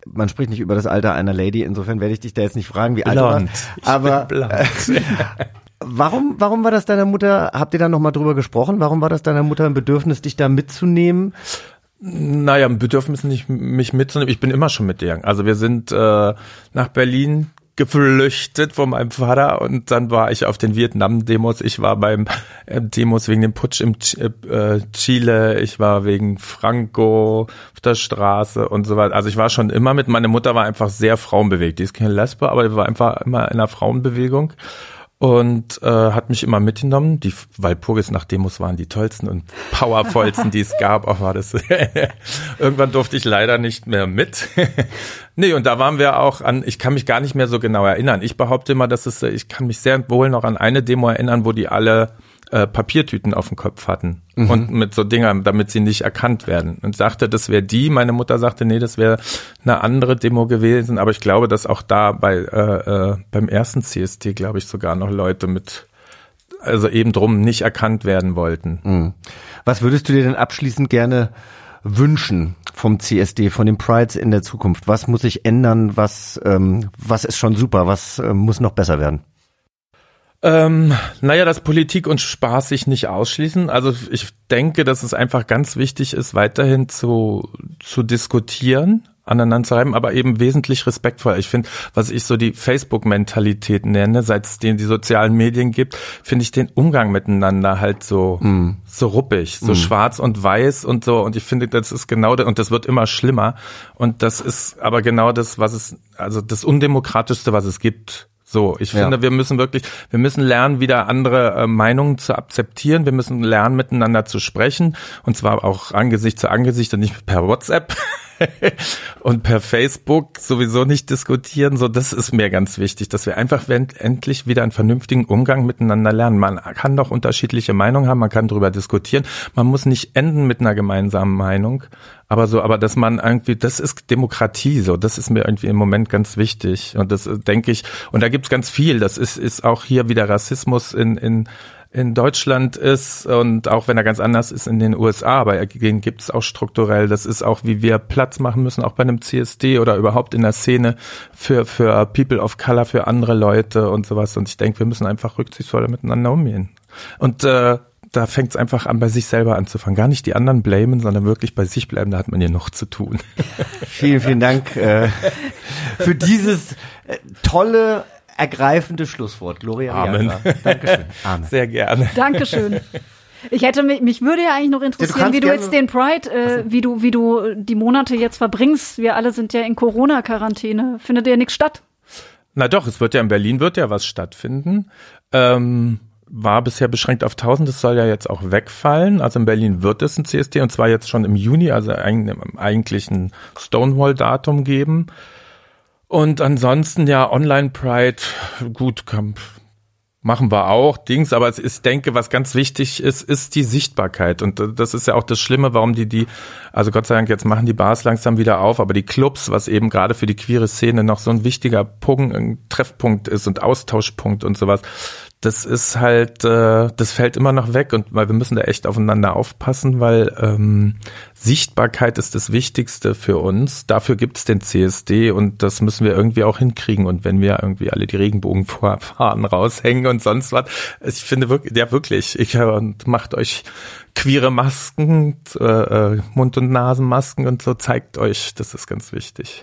man spricht nicht über das Alter einer Lady, insofern werde ich dich da jetzt nicht fragen, wie alt du warst. Aber blond. (laughs) warum, warum war das deiner Mutter, habt ihr da nochmal drüber gesprochen? Warum war das deiner Mutter ein Bedürfnis, dich da mitzunehmen? Naja, ein Bedürfnis nicht, mich mitzunehmen. Ich bin immer schon mitgegangen. Also wir sind äh, nach Berlin geflüchtet von meinem Vater und dann war ich auf den Vietnam-Demos. Ich war beim äh, Demos wegen dem Putsch im Ch äh, Chile. Ich war wegen Franco auf der Straße und so weiter. Also ich war schon immer mit. Meine Mutter war einfach sehr frauenbewegt. Die ist keine Lesbe, aber die war einfach immer in einer Frauenbewegung und äh, hat mich immer mitgenommen. Die Walpurgis nach Demos waren die tollsten und powervollsten, die es gab. Auch war das. (laughs) Irgendwann durfte ich leider nicht mehr mit. Nee, und da waren wir auch an, ich kann mich gar nicht mehr so genau erinnern. Ich behaupte immer, dass es, äh, ich kann mich sehr wohl noch an eine Demo erinnern, wo die alle äh, Papiertüten auf dem Kopf hatten und mit so Dingern, damit sie nicht erkannt werden. Und sagte, das wäre die. Meine Mutter sagte, nee, das wäre eine andere Demo gewesen. Aber ich glaube, dass auch da bei äh, äh, beim ersten CST, glaube ich, sogar noch Leute mit also eben drum nicht erkannt werden wollten. Was würdest du dir denn abschließend gerne wünschen vom CSD, von den Prides in der Zukunft? Was muss sich ändern? Was, ähm, was ist schon super? Was ähm, muss noch besser werden? Ähm, naja, dass Politik und Spaß sich nicht ausschließen. Also ich denke, dass es einfach ganz wichtig ist, weiterhin zu, zu diskutieren, aneinander zu reiben, aber eben wesentlich respektvoll. Ich finde, was ich so die Facebook-Mentalität nenne, seit es den die sozialen Medien gibt, finde ich den Umgang miteinander halt so, so ruppig, so schwarz und weiß und so. Und ich finde, das ist genau das, und das wird immer schlimmer. Und das ist aber genau das, was es, also das Undemokratischste, was es gibt. So, ich Ja. finde, wir müssen wirklich, wir müssen lernen, wieder andere äh, Meinungen zu akzeptieren. Wir müssen lernen, miteinander zu sprechen. Und zwar auch Angesicht zu Angesicht und nicht per WhatsApp. (laughs) (laughs) und per Facebook sowieso nicht diskutieren. So, das ist mir ganz wichtig, dass wir einfach end- endlich wieder einen vernünftigen Umgang miteinander lernen. Man kann doch unterschiedliche Meinungen haben, man kann darüber diskutieren. Man muss nicht enden mit einer gemeinsamen Meinung. Aber so, aber dass man irgendwie, das ist Demokratie, so, das ist mir irgendwie im Moment ganz wichtig. Und das äh, denke ich, und da gibt's ganz viel. Das ist, ist auch hier wieder Rassismus in, in, in Deutschland ist und auch wenn er ganz anders ist in den USA, aber den gibt es auch strukturell. Das ist auch, wie wir Platz machen müssen, auch bei einem CSD oder überhaupt in der Szene für, für People of Color, für andere Leute und sowas. Und ich denke, wir müssen einfach rücksichtsvoller miteinander umgehen. Und äh, da fängt es einfach an, bei sich selber anzufangen. Gar nicht die anderen blamen, sondern wirklich bei sich bleiben, da hat man ja noch zu tun. Vielen, vielen Dank äh, für dieses äh, tolle ergreifende Schlusswort. Gloria Amen. Dankeschön. (laughs) Amen. Sehr gerne. Dankeschön. Ich hätte mich, mich würde ja eigentlich noch interessieren, kannst wie du jetzt den Pride, äh, wie du, wie du die Monate jetzt verbringst. Wir alle sind ja in Corona-Quarantäne. Findet ja nichts statt. Na doch, es wird ja in Berlin wird ja was stattfinden. Ähm, war bisher beschränkt auf 1000, das soll ja jetzt auch wegfallen. Also in Berlin wird es ein CSD und zwar jetzt schon im Juni, also eigentlich eigentlich ein Stonewall-Datum geben. Und ansonsten ja Online Pride, gut, kann, machen wir auch Dings, aber ich denke, was ganz wichtig ist, ist die Sichtbarkeit. Und das ist ja auch das Schlimme, warum die die, also Gott sei Dank jetzt machen die Bars langsam wieder auf, aber die Clubs, was eben gerade für die queere Szene noch so ein wichtiger Punkt, ein Treffpunkt ist und Austauschpunkt und sowas, das ist halt, äh, das fällt immer noch weg und weil wir müssen da echt aufeinander aufpassen, weil ähm, Sichtbarkeit ist das Wichtigste für uns. Dafür gibt's den CSD und das müssen wir irgendwie auch hinkriegen. Und wenn wir irgendwie alle die Regenbogenfahnen raushängen und sonst was, ich finde wirklich, ja wirklich, ich äh, und macht euch queere Masken, äh, äh, Mund- und Nasenmasken und so, zeigt euch, das ist ganz wichtig.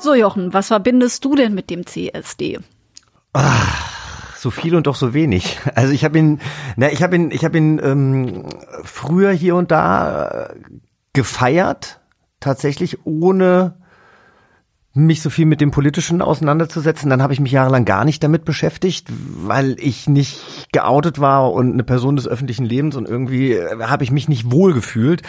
So, Jochen, was verbindest du denn mit dem CSD? So viel und doch so wenig. Also ich habe ihn, na, ich habe ihn, ich habe ihn ähm, früher hier und da äh, gefeiert, tatsächlich ohne mich so viel mit dem Politischen auseinanderzusetzen. Dann habe ich mich jahrelang gar nicht damit beschäftigt, weil ich nicht geoutet war und eine Person des öffentlichen Lebens und irgendwie äh, habe ich mich nicht wohl gefühlt.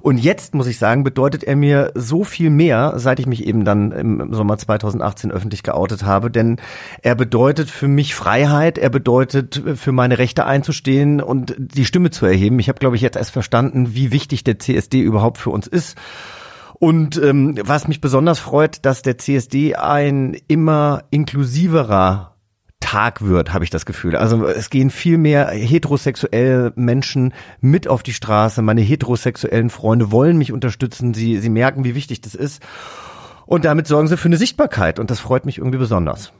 Und jetzt muss ich sagen, bedeutet er mir so viel mehr, seit ich mich eben dann im Sommer 2018 öffentlich geoutet habe, denn er bedeutet für mich Freiheit, er bedeutet äh, für meine Rechte einzustehen und die Stimme zu erheben. Ich habe glaube ich jetzt erst verstanden, wie wichtig der CSD überhaupt für uns ist. Und ähm, was mich besonders freut, dass der CSD ein immer inklusiverer Tag wird, habe ich das Gefühl. Also es gehen viel mehr heterosexuelle Menschen mit auf die Straße. Meine heterosexuellen Freunde wollen mich unterstützen. Sie, sie merken, wie wichtig das ist. Und damit sorgen sie für eine Sichtbarkeit. Und das freut mich irgendwie besonders.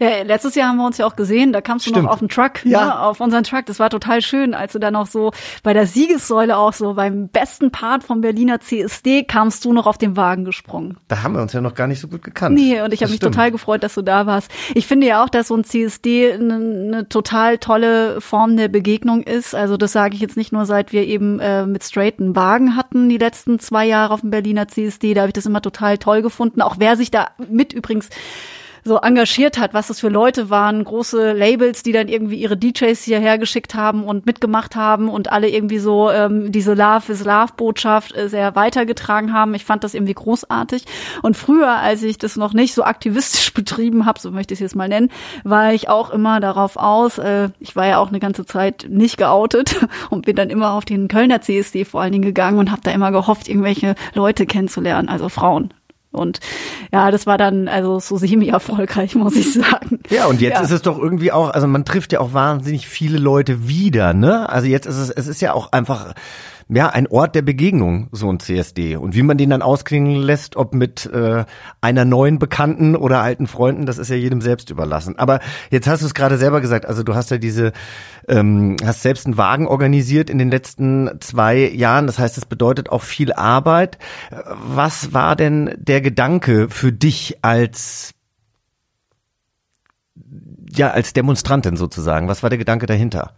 Ja, letztes Jahr haben wir uns ja auch gesehen, da kamst du Stimmt. noch auf den Truck, Ja. ne, auf unseren Truck. Das war total schön, als du dann auch so bei der Siegessäule auch so beim besten Part vom Berliner CSD kamst du noch auf den Wagen gesprungen. Da haben wir uns ja noch gar nicht so gut gekannt. Nee, und ich habe mich stimmt. total gefreut, dass du da warst. Ich finde ja auch, dass so ein CSD eine ne total tolle Form der Begegnung ist. Also das sage ich jetzt nicht nur, seit wir eben äh, mit straighten Wagen hatten, die letzten zwei Jahre auf dem Berliner CSD. Da habe ich das immer total toll gefunden. Auch wer sich da mit übrigens so engagiert hat, was das für Leute waren, große Labels, die dann irgendwie ihre DJs hierher geschickt haben und mitgemacht haben und alle irgendwie so ähm, diese Love is Love Botschaft äh, sehr weitergetragen haben. Ich fand das irgendwie großartig. Und früher, als ich das noch nicht so aktivistisch (laughs) betrieben habe, so möchte ich es jetzt mal nennen, war ich auch immer darauf aus. Äh, ich war ja auch eine ganze Zeit nicht geoutet (laughs) und bin dann immer auf den Kölner CSD vor allen Dingen gegangen und habe da immer gehofft, irgendwelche Leute kennenzulernen, also Frauen. Und ja, das war dann also so semi-erfolgreich, (laughs) muss ich sagen. Ja, und jetzt Ja. ist es doch irgendwie auch, also man trifft ja auch wahnsinnig viele Leute wieder, ne? Also jetzt ist es, es ist ja auch einfach, ja, ein Ort der Begegnung, so ein CSD. Und wie man den dann ausklingen lässt, ob mit äh, einer neuen Bekannten oder alten Freunden, das ist ja jedem selbst überlassen. Aber jetzt hast du es gerade selber gesagt, also du hast ja diese, ähm, hast selbst einen Wagen organisiert in den letzten zwei Jahren. Das heißt, es bedeutet auch viel Arbeit. Was war denn der Gedanke für dich als ja, als Demonstrantin sozusagen. Was war der Gedanke dahinter?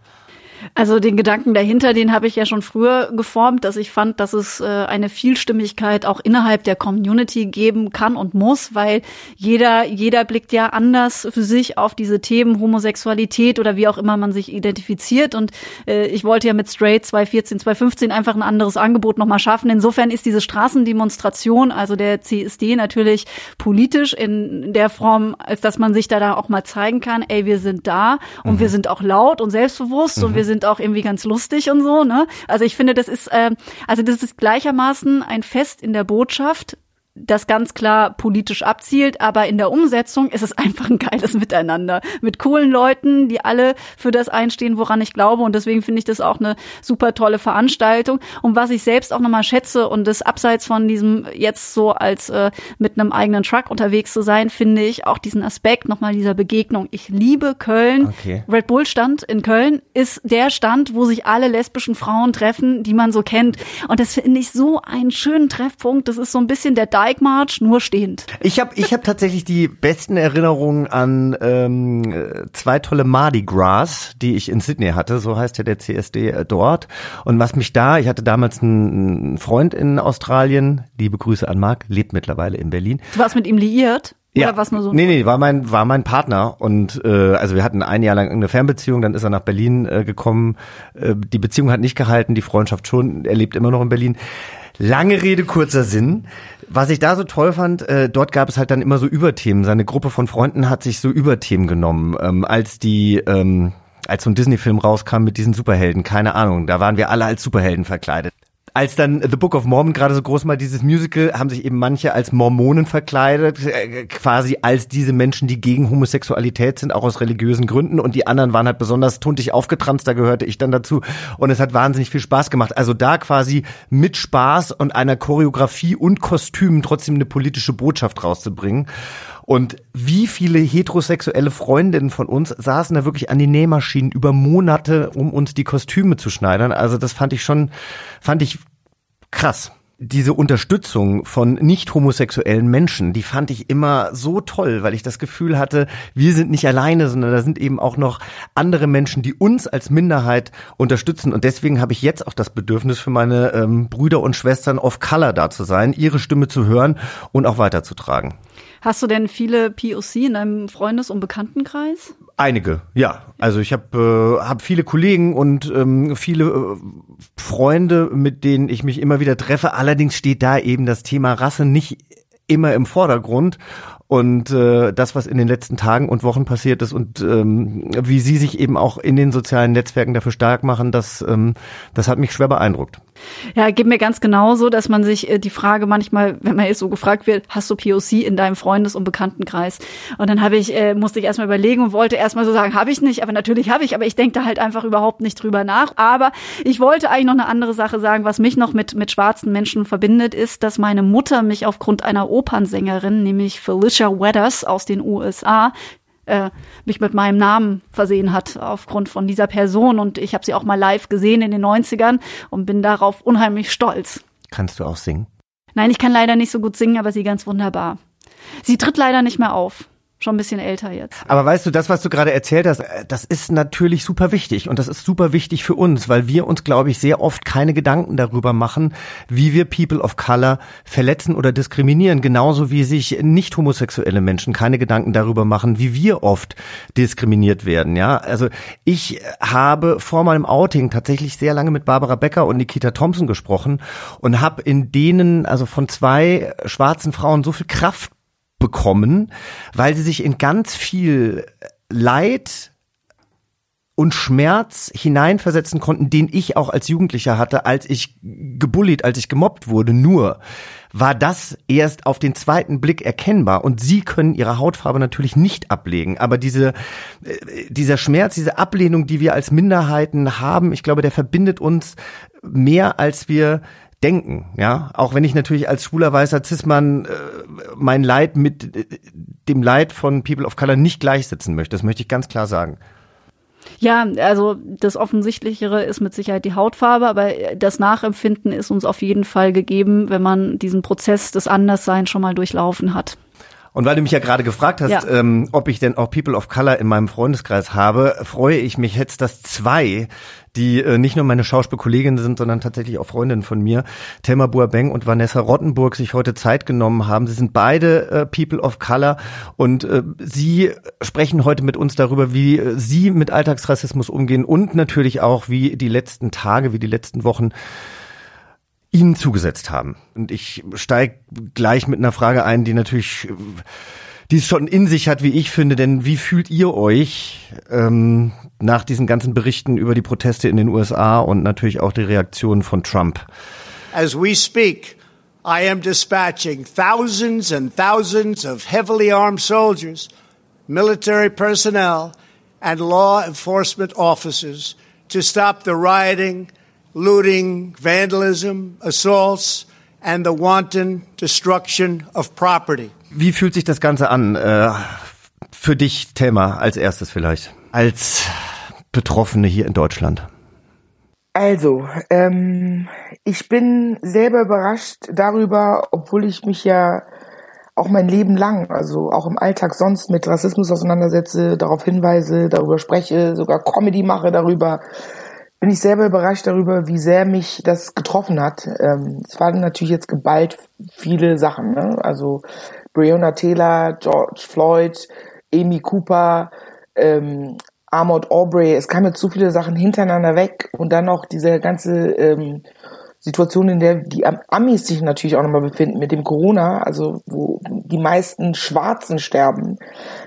Also den Gedanken dahinter, den habe ich ja schon früher geformt, dass ich fand, dass es äh, eine Vielstimmigkeit auch innerhalb der Community geben kann und muss, weil jeder jeder blickt ja anders für sich auf diese Themen Homosexualität oder wie auch immer man sich identifiziert. Und äh, ich wollte ja mit Straight 2014, 2015 einfach ein anderes Angebot nochmal schaffen. Insofern ist diese Straßendemonstration, also der CSD natürlich politisch in der Form, als dass man sich da, da auch mal zeigen kann, ey, wir sind da und wir sind auch laut und selbstbewusst und wir sind sind auch irgendwie ganz lustig und so, ne? Also ich finde, das ist, äh, also das ist gleichermaßen ein Fest in der Botschaft, das ganz klar politisch abzielt, aber in der Umsetzung ist es (laughs) einfach ein geiles Miteinander mit coolen Leuten, die alle für das einstehen, woran ich glaube und deswegen finde ich das auch eine super tolle Veranstaltung und was ich selbst auch nochmal schätze und das abseits von diesem jetzt so als äh, mit einem eigenen Truck unterwegs zu sein, finde ich auch diesen Aspekt nochmal dieser Begegnung. Ich liebe Köln. Okay. Red Bull Stand in Köln ist der Stand, wo sich alle lesbischen Frauen treffen, die man so kennt und das finde ich so einen schönen Treffpunkt. Das ist so ein bisschen der Dyke March, nur stehend. Ich habe ich hab tatsächlich die besten Erinnerungen an ähm, zwei tolle Mardi Gras, die ich in Sydney hatte, so heißt ja der CSD äh, dort. Und was mich da, ich hatte damals einen, einen Freund in Australien, liebe Grüße an Marc, lebt mittlerweile in Berlin. Du warst mit ihm liiert? Ja, Oder was nur so? nee, nee, war mein war mein Partner und äh, also wir hatten ein Jahr lang eine Fernbeziehung, dann ist er nach Berlin äh, gekommen. Äh, die Beziehung hat nicht gehalten, die Freundschaft schon. Er lebt immer noch in Berlin. Lange Rede kurzer Sinn. Was ich da so toll fand, äh, dort gab es halt dann immer so Überthemen. Seine Gruppe von Freunden hat sich so Überthemen genommen, ähm, als die ähm, als so ein Disney-Film rauskam mit diesen Superhelden, keine Ahnung, da waren wir alle als Superhelden verkleidet als dann The Book of Mormon gerade so groß war, dieses Musical, haben sich eben manche als Mormonen verkleidet, äh, quasi als diese Menschen, die gegen Homosexualität sind, auch aus religiösen Gründen. Und die anderen waren halt besonders tuntig aufgetranst, da gehörte ich dann dazu. Und es hat wahnsinnig viel Spaß gemacht. Also da quasi mit Spaß und einer Choreografie und Kostümen trotzdem eine politische Botschaft rauszubringen. Und wie viele heterosexuelle Freundinnen von uns saßen da wirklich an die Nähmaschinen über Monate, um uns die Kostüme zu schneidern. Also das fand ich schon, fand ich krass. Diese Unterstützung von nicht homosexuellen Menschen, die fand ich immer so toll, weil ich das Gefühl hatte, wir sind nicht alleine, sondern da sind eben auch noch andere Menschen, die uns als Minderheit unterstützen. Und deswegen habe ich jetzt auch das Bedürfnis für meine ähm, Brüder und Schwestern of Color da zu sein, ihre Stimme zu hören und auch weiterzutragen. Hast du denn viele POC in deinem Freundes- und Bekanntenkreis? Einige, ja. Also ich habe äh, hab viele Kollegen und ähm, viele äh, Freunde, mit denen ich mich immer wieder treffe. Allerdings steht da eben das Thema Rasse nicht immer im Vordergrund. Und äh, das, was in den letzten Tagen und Wochen passiert ist und ähm, wie Sie sich eben auch in den sozialen Netzwerken dafür stark machen, das, ähm, das hat mich schwer beeindruckt. Ja, geht mir ganz genauso, dass man sich äh, die Frage manchmal, wenn man jetzt so gefragt wird, hast du POC in deinem Freundes- und Bekanntenkreis? Und dann habe ich, äh, musste ich erstmal überlegen und wollte erstmal so sagen, habe ich nicht, aber natürlich habe ich, aber ich denke da halt einfach überhaupt nicht drüber nach. Aber ich wollte eigentlich noch eine andere Sache sagen, was mich noch mit, mit schwarzen Menschen verbindet, ist, dass meine Mutter mich aufgrund einer Opernsängerin, nämlich Felicia Weathers aus den USA, äh, mich mit meinem Namen versehen hat aufgrund von dieser Person. Und ich habe sie auch mal live gesehen in den 90ern und bin darauf unheimlich stolz. Kannst du auch singen? Nein, ich kann leider nicht so gut singen, aber sie ganz wunderbar. Sie tritt leider nicht mehr auf schon ein bisschen älter jetzt. Aber weißt du, das, was du gerade erzählt hast, äh, das ist natürlich super wichtig und das ist super wichtig für uns, weil wir uns, glaube ich, sehr oft keine Gedanken darüber machen, wie wir People of Color verletzen oder diskriminieren, genauso wie sich nicht homosexuelle Menschen keine Gedanken darüber machen, wie wir oft diskriminiert werden. Ja, also ich habe vor meinem Outing tatsächlich sehr lange mit Barbara Becker und Nikita Thompson gesprochen und habe in denen, also von zwei schwarzen Frauen, so viel Kraft bekommen, weil sie sich in ganz viel Leid und Schmerz hineinversetzen konnten, den ich auch als Jugendlicher hatte, als ich gebullied, als ich gemobbt wurde. Nur war das erst auf den zweiten Blick erkennbar und sie können ihre Hautfarbe natürlich nicht ablegen. Aber diese, äh, dieser Schmerz, diese Ablehnung, die wir als Minderheiten haben, ich glaube, der verbindet uns mehr, als wir denken, ja, auch wenn ich natürlich als schwuler weißer Cis-Mann äh, mein Leid mit äh, dem Leid von People of Color nicht gleichsetzen möchte, das möchte ich ganz klar sagen. Ja, also das Offensichtlichere ist mit Sicherheit die Hautfarbe, aber das Nachempfinden ist uns auf jeden Fall gegeben, wenn man diesen Prozess des Andersseins schon mal durchlaufen hat. Und weil du mich ja gerade gefragt hast, ja. ähm, ob ich denn auch People of Color in meinem Freundeskreis habe, freue ich mich jetzt, dass zwei, die äh, nicht nur meine Schauspielkolleginnen sind, sondern tatsächlich auch Freundinnen von mir, Thelma Buabeng und Vanessa Rottenburg, sich heute Zeit genommen haben. Sie sind beide äh, People of Color und äh, sie sprechen heute mit uns darüber, wie äh, sie mit Alltagsrassismus umgehen und natürlich auch, wie die letzten Tage, wie die letzten Wochen Ihnen zugesetzt haben. Und ich steige gleich mit einer Frage ein, die natürlich die es schon in sich hat, wie ich finde. Denn wie fühlt ihr euch ähm, nach diesen ganzen Berichten über die Proteste in den USA und natürlich auch die Reaktion von Trump? As we speak, I am dispatching thousands and thousands of heavily armed soldiers, military personnel, and law enforcement officers to stop the rioting, looting, vandalism, assaults, and the wanton destruction of property. Wie fühlt sich das Ganze an? Äh, für dich, Thelma, als erstes vielleicht. Als Betroffene hier in Deutschland. Also, ähm, ich bin selber überrascht darüber, obwohl ich mich ja auch mein Leben lang, also auch im Alltag sonst mit Rassismus auseinandersetze, darauf hinweise, darüber spreche, sogar Comedy mache darüber, bin ich selber überrascht darüber, wie sehr mich das getroffen hat. Ähm, es waren natürlich jetzt geballt viele Sachen, ne? also Breonna Taylor, George Floyd, Amy Cooper, ähm, Armand Aubrey, es kamen jetzt so viele Sachen hintereinander weg und dann noch diese ganze ähm, Situation, in der die Amis sich natürlich auch nochmal befinden mit dem Corona, also wo die meisten Schwarzen sterben,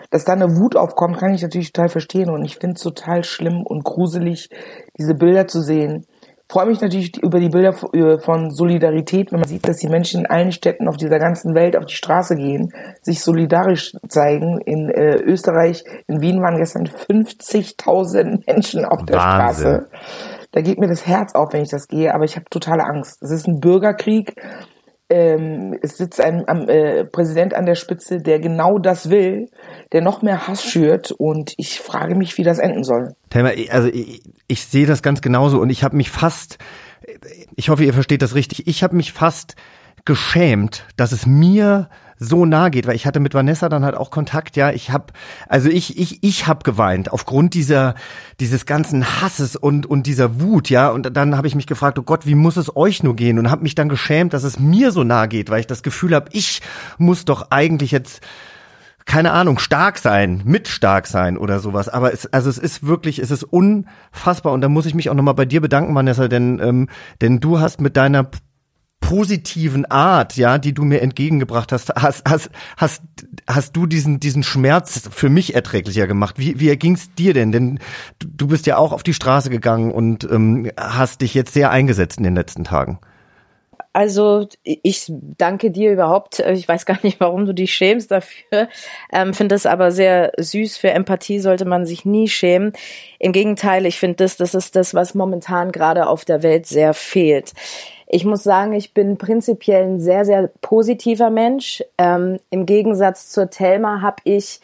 dass da eine Wut aufkommt, kann ich natürlich total verstehen und ich finde es total schlimm und gruselig, diese Bilder zu sehen freue mich natürlich über die Bilder äh, von Solidarität, wenn man sieht, dass die Menschen in allen Städten auf dieser ganzen Welt auf die Straße gehen, sich solidarisch zeigen. In äh, Österreich, in Wien waren gestern 50.000 Menschen auf der Wahnsinn. Straße. Da geht mir das Herz auf, wenn ich das gehe, aber ich habe totale Angst. Es ist ein Bürgerkrieg ähm, es sitzt ein äh, Präsident an der Spitze, der genau das will, der noch mehr Hass schürt und ich frage mich, wie das enden soll. Thelma, also ich, ich sehe das ganz genauso und ich habe mich fast, ich hoffe, ihr versteht das richtig, ich habe mich fast geschämt, dass es mir so nah geht, weil ich hatte mit Vanessa dann halt auch Kontakt, ja, ich habe also ich ich ich habe geweint aufgrund dieser dieses ganzen Hasses und und dieser Wut, ja, und dann habe ich mich gefragt, oh Gott, wie muss es euch nur gehen und habe mich dann geschämt, dass es mir so nah geht, weil ich das Gefühl habe, ich muss doch eigentlich jetzt keine Ahnung, stark sein, mit stark sein oder sowas. Aber es, also es ist wirklich, es ist unfassbar. Und da muss ich mich auch nochmal bei dir bedanken, Vanessa, denn, ähm, denn du hast mit deiner positiven Art, ja, die du mir entgegengebracht hast, hast, hast, hast, hast du diesen, diesen Schmerz für mich erträglicher gemacht. Wie, wie ging's dir denn? Denn du bist ja auch auf die Straße gegangen und ähm, hast dich jetzt sehr eingesetzt in den letzten Tagen. Also ich danke dir überhaupt. Ich weiß gar nicht, warum du dich schämst dafür. Ähm, finde es aber sehr süß. Für Empathie sollte man sich nie schämen. Im Gegenteil, ich finde das, das ist das, was momentan gerade auf der Welt sehr fehlt. Ich muss sagen, ich bin prinzipiell ein sehr, sehr positiver Mensch. Ähm, Im Gegensatz zur Thelma habe ich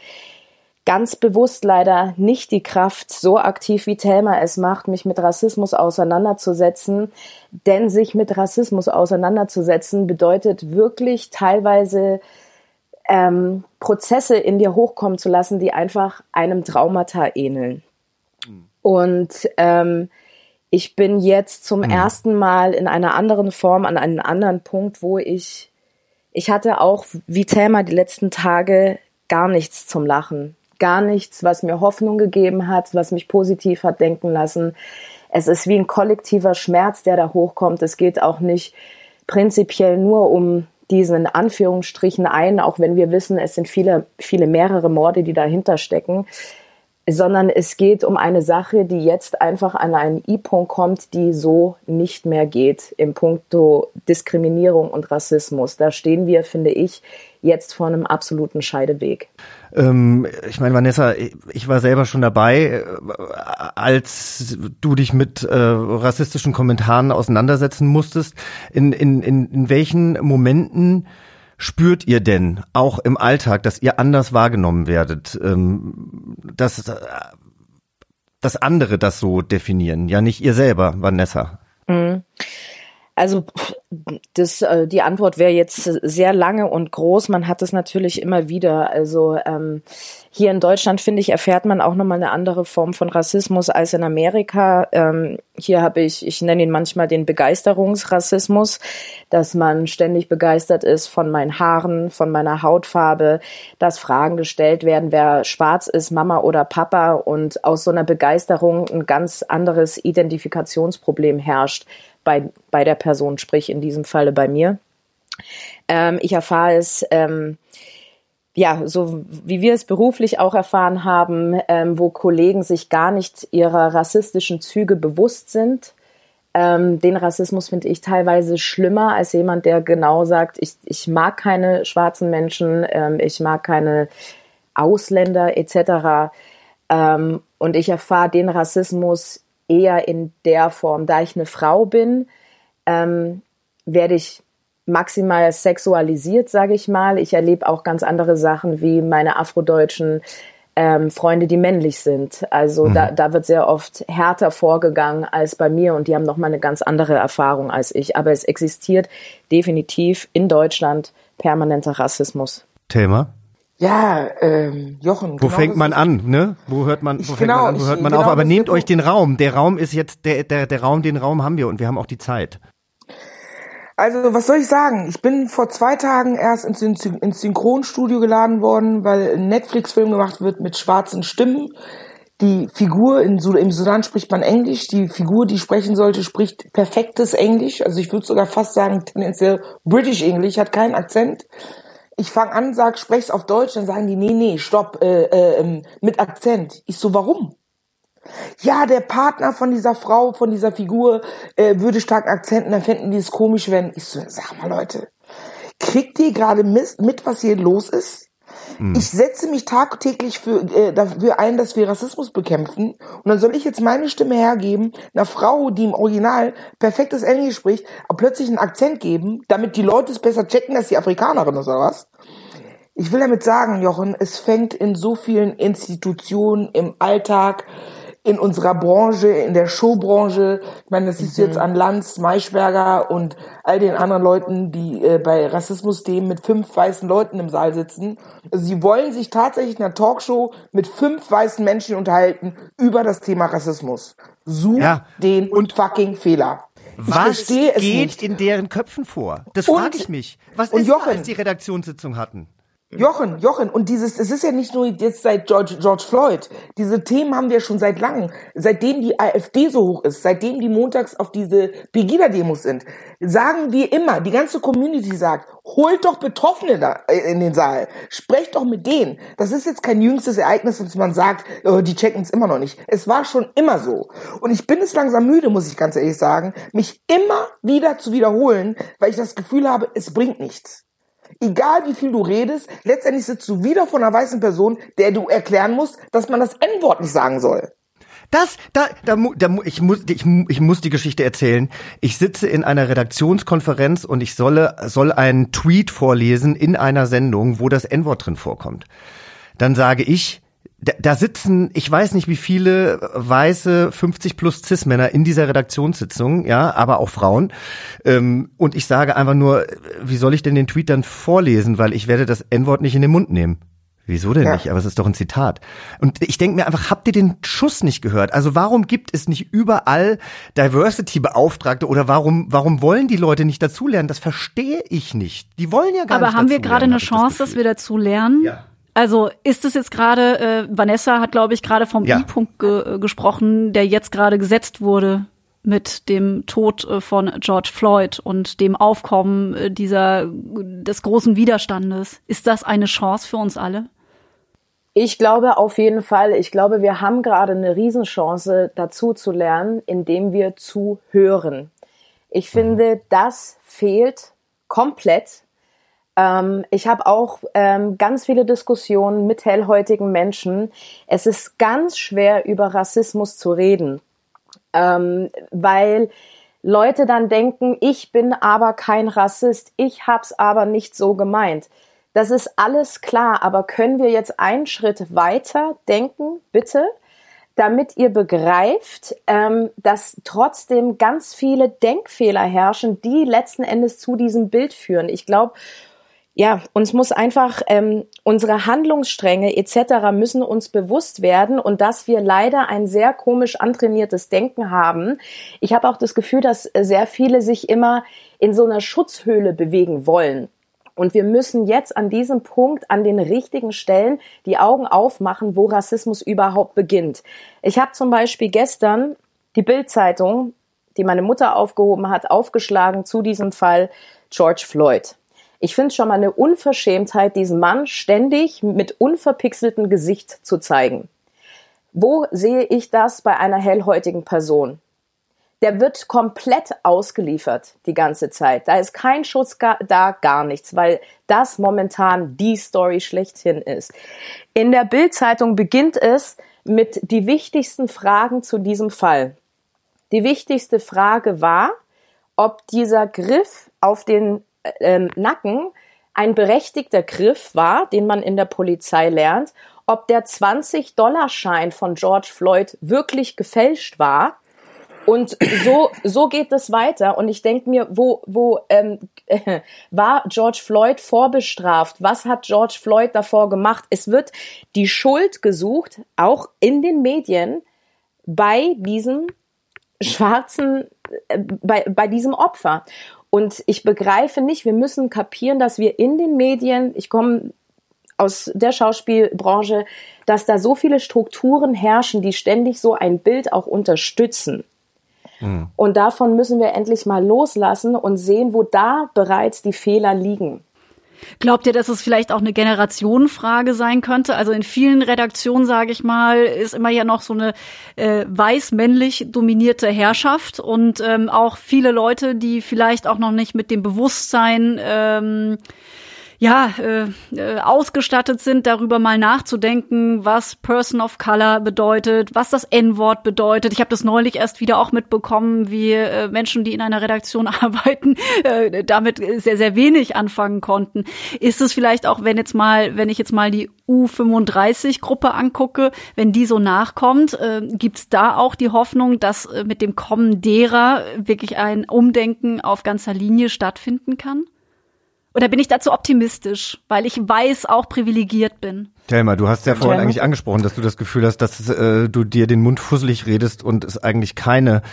ganz bewusst leider nicht die Kraft, so aktiv wie Thelma es macht, mich mit Rassismus auseinanderzusetzen. Denn sich mit Rassismus auseinanderzusetzen bedeutet wirklich teilweise ähm, Prozesse in dir hochkommen zu lassen, die einfach einem Traumata ähneln. Mhm. Und ähm, ich bin jetzt zum mhm. ersten Mal in einer anderen Form an einem anderen Punkt, wo ich, ich hatte auch wie Thelma die letzten Tage gar nichts zum Lachen. Gar nichts, was mir Hoffnung gegeben hat, was mich positiv hat denken lassen. Es ist wie ein kollektiver Schmerz, der da hochkommt. Es geht auch nicht prinzipiell nur um diesen in Anführungsstrichen ein, auch wenn wir wissen, es sind viele, viele mehrere Morde, die dahinter stecken sondern es geht um eine Sache, die jetzt einfach an einen I-Punkt kommt, die so nicht mehr geht im Punkto Diskriminierung und Rassismus. Da stehen wir, finde ich, jetzt vor einem absoluten Scheideweg. Ähm, ich meine, Vanessa, ich war selber schon dabei, äh, als du dich mit äh, rassistischen Kommentaren auseinandersetzen musstest. In, in, in, in welchen Momenten spürt ihr denn auch im Alltag, dass ihr anders wahrgenommen werdet, ähm, dass, äh, dass andere das so definieren, ja nicht ihr selber, Vanessa? Mhm. Also das, äh, die Antwort wäre jetzt sehr lange und groß. Man hat es natürlich immer wieder. Also ähm, hier in Deutschland, finde ich, erfährt man auch nochmal eine andere Form von Rassismus als in Amerika. Ähm, hier habe ich, ich nenne ihn manchmal den Begeisterungsrassismus, dass man ständig begeistert ist von meinen Haaren, von meiner Hautfarbe, dass Fragen gestellt werden, wer schwarz ist, Mama oder Papa und aus so einer Begeisterung ein ganz anderes Identifikationsproblem herrscht bei, bei der Person, sprich in diesem Falle bei mir. Ähm, ich erfahre es ähm, ja, so wie wir es beruflich auch erfahren haben, ähm, wo Kollegen sich gar nicht ihrer rassistischen Züge bewusst sind. Ähm, den Rassismus finde ich teilweise schlimmer als jemand, der genau sagt, ich, ich mag keine schwarzen Menschen, ähm, ich mag keine Ausländer etc. Ähm, und ich erfahre den Rassismus eher in der Form, da ich eine Frau bin, ähm, werde ich maximal sexualisiert, sage ich mal. Ich erlebe auch ganz andere Sachen wie meine afrodeutschen ähm, Freunde, die männlich sind. Also mhm. da, da wird sehr oft härter vorgegangen als bei mir und die haben nochmal eine ganz andere Erfahrung als ich. Aber es existiert definitiv in Deutschland permanenter Rassismus. Thema? Ja, ähm, Jochen. Wo genau fängt man an, ne? Wo hört man, wo fängt genau, man an, wo hört man genau auf? Aber nehmt euch den Raum. Der Raum ist jetzt, der, der, der Raum, den Raum haben wir und wir haben auch die Zeit. Also, was soll ich sagen? Ich bin vor zwei Tagen erst ins, ins Synchronstudio geladen worden, weil ein Netflix-Film gemacht wird mit schwarzen Stimmen. Die Figur in, im Sudan spricht man Englisch. Die Figur, die sprechen sollte, spricht perfektes Englisch. Also ich würde sogar fast sagen, tendenziell British English, hat keinen Akzent. Ich fange an, sag, sprech's auf Deutsch, dann sagen die, nee, nee, stopp, äh, äh, ähm, mit Akzent. Ich so, warum? Ja, der Partner von dieser Frau, von dieser Figur äh, würde stark Akzenten, dann fänden die es komisch, wenn ich so, sag mal Leute, kriegt ihr gerade mit, was hier los ist? Mhm. Ich setze mich tagtäglich für, äh, dafür ein, dass wir Rassismus bekämpfen. Und dann soll ich jetzt meine Stimme hergeben, einer Frau, die im Original perfektes Englisch spricht, aber plötzlich einen Akzent geben, damit die Leute es besser checken, dass sie Afrikanerin ist oder was? Ich will damit sagen, Jochen, es fängt in so vielen Institutionen im Alltag, in unserer Branche, in der Showbranche. Ich meine, das ist mhm. jetzt an Lanz, Maischberger und all den anderen Leuten, die äh, bei Rassismus-Themen mit fünf weißen Leuten im Saal sitzen. Also sie wollen sich tatsächlich in einer Talkshow mit fünf weißen Menschen unterhalten über das Thema Rassismus. Such ja. den und fucking Fehler. Was geht nicht. in deren Köpfen vor? Das frage ich mich. Was ist Jochen, da, als die Redaktionssitzung hatten? Jochen, Jochen, und dieses, es ist ja nicht nur jetzt seit George, George Floyd. Diese Themen haben wir schon seit langem. Seitdem die AfD so hoch ist, seitdem die montags auf diese Pegida-Demos sind, sagen wir immer, die ganze Community sagt, holt doch Betroffene da äh, in den Saal. Sprecht doch mit denen. Das ist jetzt kein jüngstes Ereignis, dass man sagt, oh, die checken es immer noch nicht. Es war schon immer so. Und ich bin es langsam müde, muss ich ganz ehrlich sagen, mich immer wieder zu wiederholen, weil ich das Gefühl habe, es bringt nichts egal wie viel du redest, letztendlich sitzt du wieder von einer weißen Person, der du erklären musst, dass man das N-Wort nicht sagen soll. Das, da, da, da, ich muss, ich, ich muss die Geschichte erzählen. Ich sitze in einer Redaktionskonferenz und ich solle, soll einen Tweet vorlesen in einer Sendung, wo das N-Wort drin vorkommt. Dann sage ich, da, da sitzen, ich weiß nicht wie viele weiße 50 plus Cis-Männer in dieser Redaktionssitzung, ja, aber auch Frauen. Ähm, und ich sage einfach nur, wie soll ich denn den Tweet dann vorlesen, weil ich werde das N-Wort nicht in den Mund nehmen. Wieso denn ja. nicht? Aber es ist doch ein Zitat. Und ich denke mir einfach, habt ihr den Schuss nicht gehört? Also warum gibt es nicht überall Diversity-Beauftragte oder warum, warum wollen die Leute nicht dazulernen? Das verstehe ich nicht. Die wollen ja gar Aber nicht Aber haben wir gerade eine Chance, das dass wir dazulernen? Ja. Also ist es jetzt gerade, äh, Vanessa hat, glaube ich, gerade vom ja. I-Punkt ge äh, gesprochen, der jetzt gerade gesetzt wurde mit dem Tod äh, von George Floyd und dem Aufkommen äh, dieser des großen Widerstandes. Ist das eine Chance für uns alle? Ich glaube auf jeden Fall. Ich glaube, wir haben gerade eine Riesenchance dazu zu lernen, indem wir zuhören. Ich finde, das fehlt komplett ähm, ich habe auch ähm, ganz viele Diskussionen mit hellhäutigen Menschen. Es ist ganz schwer, über Rassismus zu reden, ähm, weil Leute dann denken, ich bin aber kein Rassist, ich hab's aber nicht so gemeint. Das ist alles klar, aber können wir jetzt einen Schritt weiter denken, bitte? damit ihr begreift, ähm, dass trotzdem ganz viele Denkfehler herrschen, die letzten Endes zu diesem Bild führen. Ich glaube, ja, uns muss einfach ähm, unsere Handlungsstränge etc. müssen uns bewusst werden und dass wir leider ein sehr komisch antrainiertes Denken haben. Ich habe auch das Gefühl, dass sehr viele sich immer in so einer Schutzhöhle bewegen wollen. Und wir müssen jetzt an diesem Punkt an den richtigen Stellen die Augen aufmachen, wo Rassismus überhaupt beginnt. Ich habe zum Beispiel gestern die Bildzeitung, die meine Mutter aufgehoben hat, aufgeschlagen zu diesem Fall George Floyd. Ich finde schon mal eine Unverschämtheit, diesen Mann ständig mit unverpixeltem Gesicht zu zeigen. Wo sehe ich das bei einer hellhäutigen Person? Der wird komplett ausgeliefert die ganze Zeit. Da ist kein Schutz da, gar nichts, weil das momentan die Story schlechthin ist. In der Bildzeitung beginnt es mit die wichtigsten Fragen zu diesem Fall. Die wichtigste Frage war, ob dieser Griff auf den äh, Nacken ein berechtigter Griff war, den man in der Polizei lernt, ob der 20-Dollar-Schein von George Floyd wirklich gefälscht war. Und so, so geht es weiter. Und ich denke mir, wo, wo ähm, äh, (laughs) war George Floyd vorbestraft? Was hat George Floyd davor gemacht? Es wird die Schuld gesucht, auch in den Medien, bei diesem schwarzen, äh, bei, bei diesem Opfer. Und ich begreife nicht, wir müssen kapieren, dass wir in den Medien, ich komme aus der Schauspielbranche, dass da so viele Strukturen herrschen, die ständig so ein Bild auch unterstützen. Mhm. Und davon müssen wir endlich mal loslassen und sehen, wo da bereits die Fehler liegen. Glaubt ihr, dass es vielleicht auch eine Generationenfrage sein könnte? Also in vielen Redaktionen, sage ich mal, ist immer ja noch so eine äh, weiß-männlich dominierte Herrschaft und ähm, auch viele Leute, die vielleicht auch noch nicht mit dem Bewusstsein ähm, ja, äh, äh, ausgestattet sind, darüber mal nachzudenken, was Person of Color bedeutet, was das N-Wort bedeutet. Ich habe das neulich erst wieder auch mitbekommen, wie äh, Menschen, die in einer Redaktion (laughs) arbeiten, äh, damit sehr, sehr wenig anfangen konnten. Ist es vielleicht auch, wenn jetzt mal, wenn ich jetzt mal die U35-Gruppe angucke, wenn die so nachkommt, äh, gibt's da auch die Hoffnung, dass äh, mit dem Kommen derer wirklich ein Umdenken auf ganzer Linie stattfinden kann? Oder bin ich dazu optimistisch, weil ich weiß, auch privilegiert bin? Thelma, du hast ja vorhin eigentlich angesprochen, dass du das Gefühl hast, dass äh, du dir den Mund fusselig redest und es eigentlich keine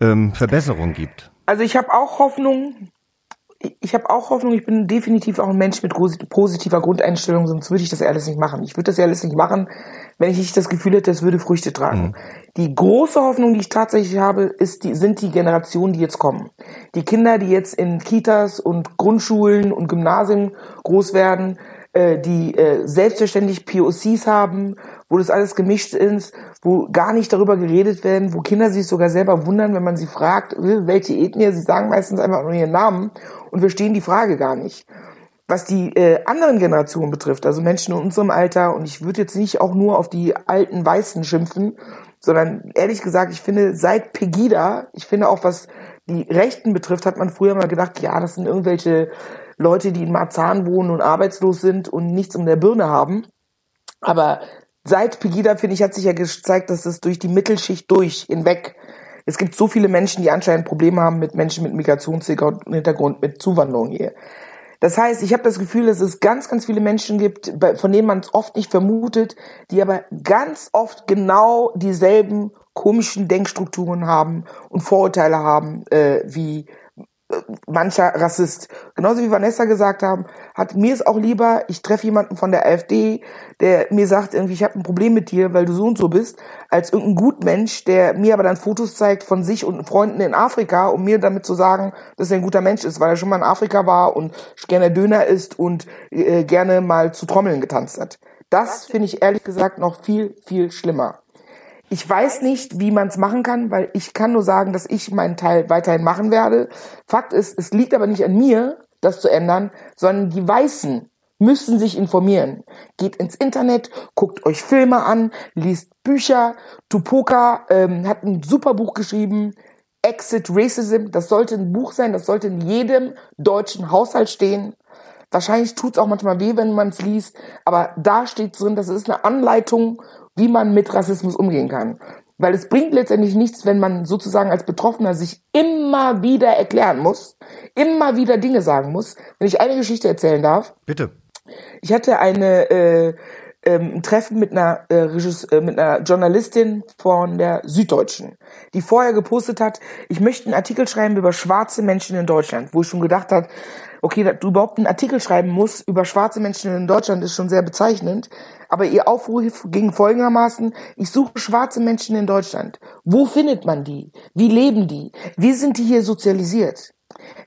ähm, Verbesserung gibt. Also ich habe auch Hoffnung. Ich habe auch Hoffnung. Ich bin definitiv auch ein Mensch mit positiver Grundeinstellung, sonst würde ich das alles nicht machen. Ich würde das alles nicht machen, wenn ich nicht das Gefühl hätte, es würde Früchte tragen. Mhm. Die große Hoffnung, die ich tatsächlich habe, ist die, sind die Generationen, die jetzt kommen. Die Kinder, die jetzt in Kitas und Grundschulen und Gymnasien groß werden, äh, die äh, selbstverständlich POCs haben, wo das alles gemischt ist, wo gar nicht darüber geredet werden, wo Kinder sich sogar selber wundern, wenn man sie fragt, äh, welche Ethnie, sie sagen meistens einfach nur ihren Namen und verstehen die Frage gar nicht. Was die äh, anderen Generationen betrifft, also Menschen in unserem Alter, und ich würde jetzt nicht auch nur auf die alten Weißen schimpfen, sondern ehrlich gesagt, ich finde, seit Pegida, ich finde auch, was die Rechten betrifft, hat man früher mal gedacht, ja, das sind irgendwelche Leute, die in Marzahn wohnen und arbeitslos sind und nichts um der Birne haben. Aber seit Pegida, finde ich, hat sich ja gezeigt, dass es durch die Mittelschicht durch hinweg es gibt so viele Menschen, die anscheinend Probleme haben mit Menschen mit Migrationshintergrund, mit Zuwanderung hier. Das heißt, ich habe das Gefühl, dass es ganz, ganz viele Menschen gibt, von denen man es oft nicht vermutet, die aber ganz oft genau dieselben komischen Denkstrukturen haben und Vorurteile haben, äh, wie mancher Rassist. Genauso wie Vanessa gesagt haben, hat mir es auch lieber, ich treffe jemanden von der AfD, der mir sagt, irgendwie, ich habe ein Problem mit dir, weil du so und so bist, als irgendein Gutmensch, der mir aber dann Fotos zeigt von sich und Freunden in Afrika, um mir damit zu sagen, dass er ein guter Mensch ist, weil er schon mal in Afrika war und gerne Döner isst und äh, gerne mal zu Trommeln getanzt hat. Das finde ich ehrlich gesagt noch viel, viel schlimmer. Ich weiß nicht, wie man es machen kann, weil ich kann nur sagen, dass ich meinen Teil weiterhin machen werde. Fakt ist, es liegt aber nicht an mir, das zu ändern, sondern die Weißen müssen sich informieren. Geht ins Internet, guckt euch Filme an, liest Bücher. Tupoka ähm, hat ein super Buch geschrieben, Exit Racism. Das sollte ein Buch sein, das sollte in jedem deutschen Haushalt stehen. Wahrscheinlich tut es auch manchmal weh, wenn man es liest, aber da steht drin, das ist eine Anleitung wie man mit Rassismus umgehen kann. Weil es bringt letztendlich nichts, wenn man sozusagen als Betroffener sich immer wieder erklären muss, immer wieder Dinge sagen muss. Wenn ich eine Geschichte erzählen darf. Bitte. Ich hatte eine äh, ähm, ein Treffen mit einer, äh, äh, mit einer Journalistin von der Süddeutschen, die vorher gepostet hat, ich möchte einen Artikel schreiben über schwarze Menschen in Deutschland, wo ich schon gedacht hat, okay, dass du überhaupt einen Artikel schreiben musst über schwarze Menschen in Deutschland, ist schon sehr bezeichnend. Aber ihr Aufruf ging folgendermaßen, ich suche schwarze Menschen in Deutschland. Wo findet man die? Wie leben die? Wie sind die hier sozialisiert?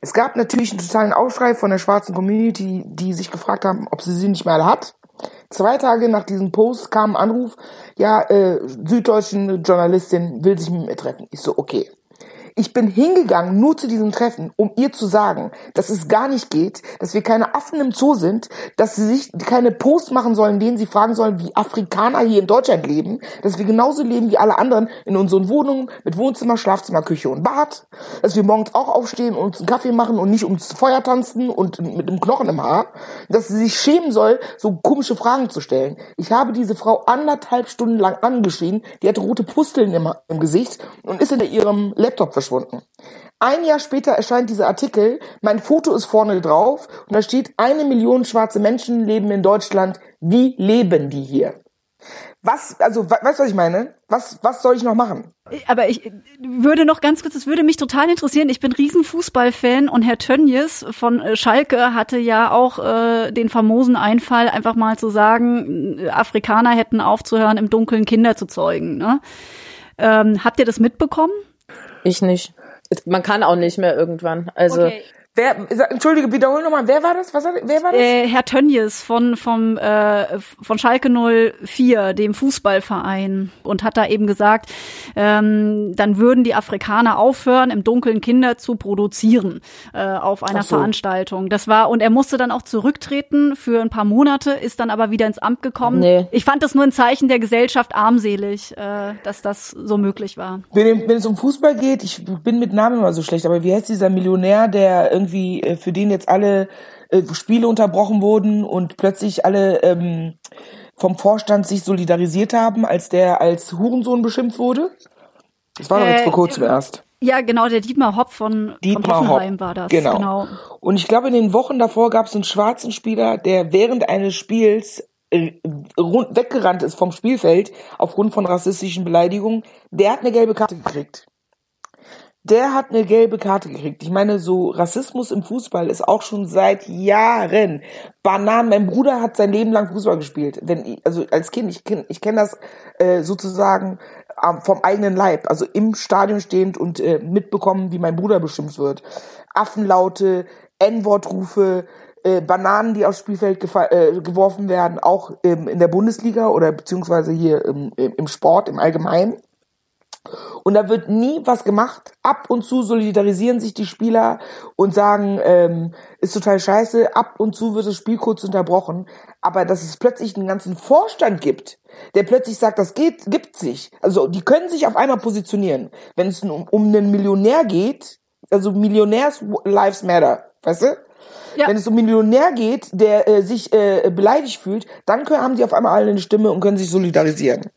Es gab natürlich einen totalen Aufschrei von der schwarzen Community, die sich gefragt haben, ob sie sie nicht mehr alle hat. Zwei Tage nach diesem Post kam ein Anruf, ja, äh, süddeutschen Journalistin will sich mit mir treffen. Ich so, okay. Ich bin hingegangen nur zu diesem Treffen, um ihr zu sagen, dass es gar nicht geht, dass wir keine Affen im Zoo sind, dass sie sich keine Posts machen sollen, denen sie fragen sollen, wie Afrikaner hier in Deutschland leben, dass wir genauso leben wie alle anderen in unseren Wohnungen mit Wohnzimmer, Schlafzimmer, Küche und Bad, dass wir morgens auch aufstehen und uns einen Kaffee machen und nicht ums Feuer tanzen und mit einem Knochen im Haar, dass sie sich schämen soll, so komische Fragen zu stellen. Ich habe diese Frau anderthalb Stunden lang angeschrien, die hatte rote Pusteln im, im Gesicht und ist hinter ihrem Laptop verschwunden verschwunden. Ein Jahr später erscheint dieser Artikel, mein Foto ist vorne drauf und da steht, eine Million schwarze Menschen leben in Deutschland. Wie leben die hier? Was, also, weißt du, was ich meine? Was, was soll ich noch machen? Aber ich würde noch ganz kurz, es würde mich total interessieren. Ich bin Riesenfußballfan und Herr Tönjes von äh, Schalke hatte ja auch äh, den famosen Einfall, einfach mal zu sagen, äh, Afrikaner hätten aufzuhören, im Dunkeln Kinder zu zeugen. Ne? Ähm, habt ihr das mitbekommen? Ich nicht. Man kann auch nicht mehr irgendwann. Also okay. Wer, Entschuldige, wiederhol nochmal, wer war das? Was, wer war das? Äh, Herr Tönjes von, vom, äh, von Schalke 04, dem Fußballverein, und hat da eben gesagt, ähm, dann würden die Afrikaner aufhören, im Dunkeln Kinder zu produzieren äh, auf einer so. Veranstaltung. Das war, und er musste dann auch zurücktreten für ein paar Monate, ist dann aber wieder ins Amt gekommen. Nee. Ich fand das nur ein Zeichen der Gesellschaft armselig, äh, dass das so möglich war. Wenn, wenn es um Fußball geht, ich bin mit Namen immer so schlecht, aber wie heißt dieser Millionär, der irgendwie irgendwie, äh, für den jetzt alle äh, Spiele unterbrochen wurden und plötzlich alle ähm, vom Vorstand sich solidarisiert haben, als der als Hurensohn beschimpft wurde? Das war doch jetzt vor äh, kurzem äh, erst. Ja, genau, der Dietmar Hopp von, Dietmar von Hoffenheim Hopp. war das. Genau. genau. Und ich glaube, in den Wochen davor gab es einen schwarzen Spieler, der während eines Spiels äh, weggerannt ist vom Spielfeld aufgrund von rassistischen Beleidigungen. Der hat eine gelbe Karte gekriegt der hat eine gelbe Karte gekriegt. Ich meine, so Rassismus im Fußball ist auch schon seit Jahren. Bananen, mein Bruder hat sein Leben lang Fußball gespielt. Wenn, also als Kind, ich kenne ich kenn das äh, sozusagen äh, vom eigenen Leib, also im Stadion stehend und äh, mitbekommen, wie mein Bruder beschimpft wird. Affenlaute, N-Wortrufe, äh, Bananen, die aufs Spielfeld äh, geworfen werden, auch ähm, in der Bundesliga oder beziehungsweise hier im, im Sport im Allgemeinen. Und da wird nie was gemacht. Ab und zu solidarisieren sich die Spieler und sagen, ähm, ist total scheiße. Ab und zu wird das Spiel kurz unterbrochen. Aber dass es plötzlich einen ganzen Vorstand gibt, der plötzlich sagt, das geht, gibt's nicht. Also die können sich auf einmal positionieren. Wenn es um, um einen Millionär geht, also Millionärs Lives Matter, weißt du? Ja. Wenn es um Millionär geht, der äh, sich äh, beleidigt fühlt, dann können, haben die auf einmal alle eine Stimme und können sich solidarisieren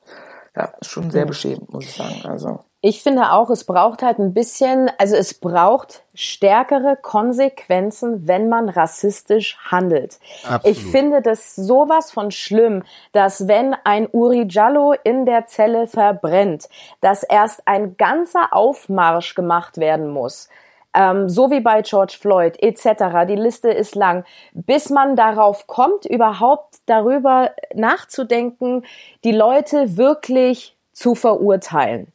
ja, ist schon sehr beschämend, muss ich sagen. Also. Ich finde auch, es braucht halt ein bisschen, also es braucht stärkere Konsequenzen, wenn man rassistisch handelt. Absolut. Ich finde das sowas von schlimm, dass wenn ein Uri Jallo in der Zelle verbrennt, dass erst ein ganzer Aufmarsch gemacht werden muss ähm, so wie bei George Floyd etc. Die Liste ist lang, bis man darauf kommt, überhaupt darüber nachzudenken, die Leute wirklich zu verurteilen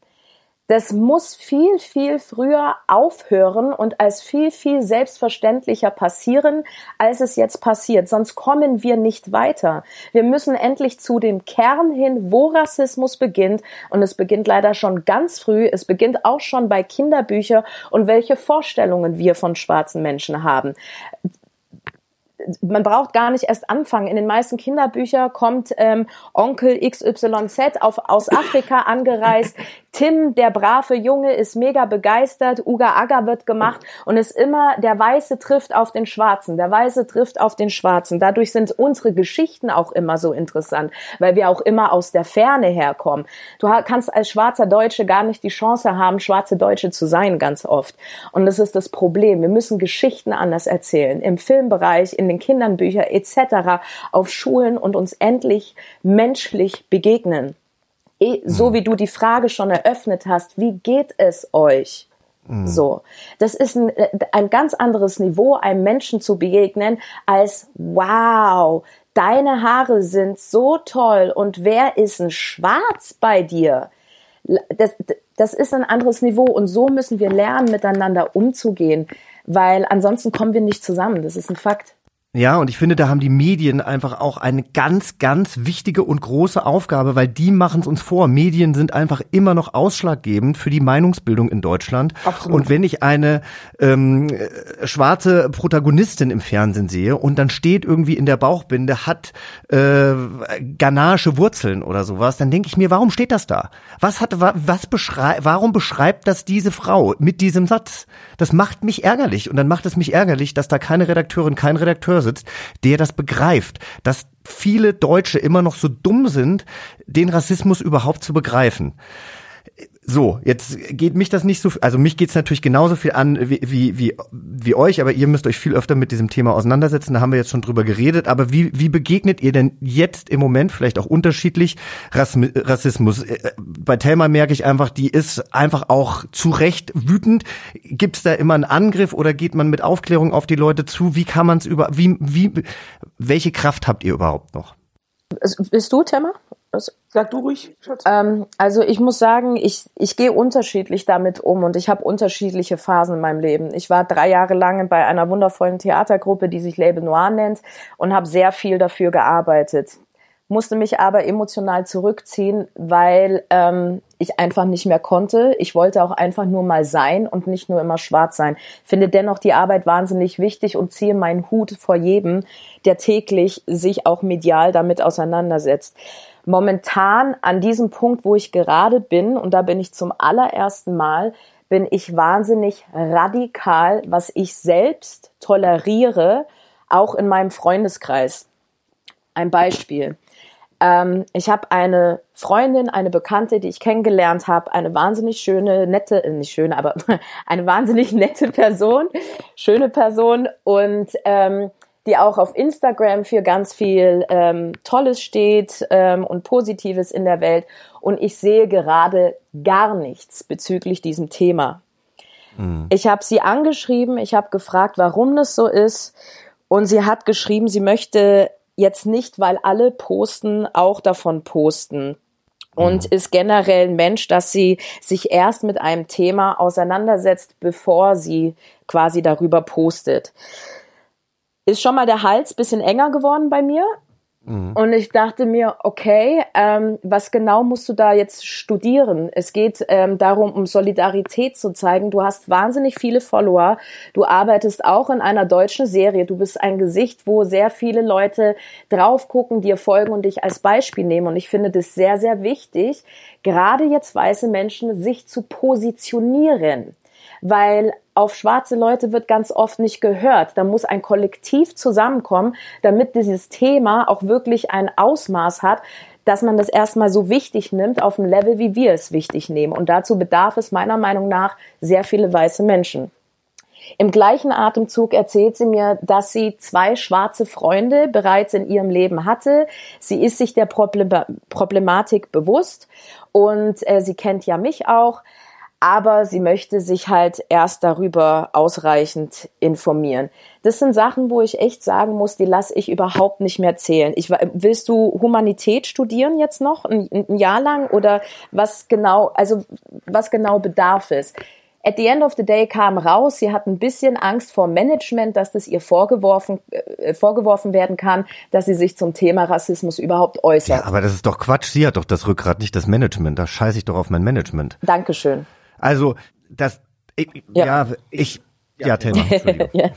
das muss viel, viel früher aufhören und als viel, viel selbstverständlicher passieren, als es jetzt passiert. Sonst kommen wir nicht weiter. Wir müssen endlich zu dem Kern hin, wo Rassismus beginnt. Und es beginnt leider schon ganz früh. Es beginnt auch schon bei Kinderbüchern und welche Vorstellungen wir von schwarzen Menschen haben man braucht gar nicht erst anfangen. In den meisten Kinderbüchern kommt ähm, Onkel XYZ auf, aus Afrika angereist. (laughs) Tim, der brave Junge, ist mega begeistert. Uga Aga wird gemacht und ist immer, der Weiße trifft auf den Schwarzen. Der Weiße trifft auf den Schwarzen. Dadurch sind unsere Geschichten auch immer so interessant, weil wir auch immer aus der Ferne herkommen. Du kannst als schwarzer Deutsche gar nicht die Chance haben, schwarze Deutsche zu sein, ganz oft. Und das ist das Problem. Wir müssen Geschichten anders erzählen. Im Filmbereich, in den Kindernbüchern etc. auf Schulen und uns endlich menschlich begegnen. Eh, so mhm. wie du die Frage schon eröffnet hast, wie geht es euch? Mhm. So, das ist ein, ein ganz anderes Niveau, einem Menschen zu begegnen, als wow, deine Haare sind so toll und wer ist ein Schwarz bei dir? Das, das ist ein anderes Niveau und so müssen wir lernen, miteinander umzugehen. weil ansonsten kommen wir nicht zusammen. Das ist ein Fakt. Ja, und ich finde, da haben die Medien einfach auch eine ganz, ganz wichtige und große Aufgabe, weil die machen es uns vor. Medien sind einfach immer noch ausschlaggebend für die Meinungsbildung in Deutschland. Absolut. Und wenn ich eine ähm, schwarze Protagonistin im Fernsehen sehe und dann steht irgendwie in der Bauchbinde, hat äh, Ganache Wurzeln oder sowas, dann denke ich mir, warum steht das da? Was hat, was beschreibt, warum beschreibt das diese Frau mit diesem Satz? Das macht mich ärgerlich. Und dann macht es mich ärgerlich, dass da keine Redakteurin, kein Redakteur sitzt, der das begreift, dass viele Deutsche immer noch so dumm sind, den Rassismus überhaupt zu begreifen. So, jetzt geht mich das nicht so, also mich geht's natürlich genauso viel an wie, wie, wie, wie euch, aber ihr müsst euch viel öfter mit diesem Thema auseinandersetzen, da haben wir jetzt schon drüber geredet, aber wie, wie begegnet ihr denn jetzt im Moment vielleicht auch unterschiedlich Rassismus? Äh, bei Thelma merke ich einfach, die ist einfach auch zu Recht wütend. Gibt's da immer einen Angriff oder geht man mit Aufklärung auf die Leute zu? Wie kann man es über, wie, wie, welche Kraft habt ihr überhaupt noch? Bist du, Thelma? Was? Sag du ruhig, Schatz. Ähm, also ich muss sagen, ich, ich gehe unterschiedlich damit um und ich habe unterschiedliche Phasen in meinem Leben. Ich war drei Jahre lang bei einer wundervollen Theatergruppe, die sich Label Noir nennt und habe sehr viel dafür gearbeitet musste mich aber emotional zurückziehen, weil ähm, ich einfach nicht mehr konnte. Ich wollte auch einfach nur mal sein und nicht nur immer schwarz sein. Finde dennoch die Arbeit wahnsinnig wichtig und ziehe meinen Hut vor jedem, der täglich sich auch medial damit auseinandersetzt. Momentan an diesem Punkt, wo ich gerade bin, und da bin ich zum allerersten Mal, bin ich wahnsinnig radikal, was ich selbst toleriere, auch in meinem Freundeskreis. Ein Beispiel. Ähm, ich habe eine Freundin, eine Bekannte, die ich kennengelernt habe, eine wahnsinnig schöne, nette, äh, nicht schöne, aber (laughs) eine wahnsinnig nette Person, schöne Person und ähm, die auch auf Instagram für ganz viel ähm, Tolles steht ähm, und Positives in der Welt. Und ich sehe gerade gar nichts bezüglich diesem Thema. Mhm. Ich habe sie angeschrieben, ich habe gefragt, warum das so ist. Und sie hat geschrieben, sie möchte jetzt nicht, weil alle posten, auch davon posten. Und mhm. ist generell ein Mensch, dass sie sich erst mit einem Thema auseinandersetzt, bevor sie quasi darüber postet ist schon mal der Hals bisschen enger geworden bei mir. Mhm. Und ich dachte mir, okay, ähm, was genau musst du da jetzt studieren? Es geht ähm, darum, um Solidarität zu zeigen. Du hast wahnsinnig viele Follower. Du arbeitest auch in einer deutschen Serie. Du bist ein Gesicht, wo sehr viele Leute drauf gucken, dir folgen und dich als Beispiel nehmen. Und ich finde das sehr, sehr wichtig, gerade jetzt weiße Menschen sich zu positionieren weil auf schwarze Leute wird ganz oft nicht gehört. Da muss ein Kollektiv zusammenkommen, damit dieses Thema auch wirklich ein Ausmaß hat, dass man das erstmal so wichtig nimmt auf dem Level, wie wir es wichtig nehmen. Und dazu bedarf es meiner Meinung nach sehr viele weiße Menschen. Im gleichen Atemzug erzählt sie mir, dass sie zwei schwarze Freunde bereits in ihrem Leben hatte. Sie ist sich der Problematik bewusst und äh, sie kennt ja mich auch aber sie möchte sich halt erst darüber ausreichend informieren. Das sind Sachen, wo ich echt sagen muss, die lasse ich überhaupt nicht mehr zählen. Ich, willst du Humanität studieren jetzt noch ein, ein Jahr lang oder was genau, also was genau bedarf es? At the end of the day kam raus, sie hat ein bisschen Angst vor Management, dass das ihr vorgeworfen, äh, vorgeworfen werden kann, dass sie sich zum Thema Rassismus überhaupt äußert. Ja, aber das ist doch Quatsch. Sie hat doch das Rückgrat, nicht das Management. Da scheiße ich doch auf mein Management. Dankeschön. Also, das, ich, ja. ja. ich, ja, ja Thelma, (laughs) ja.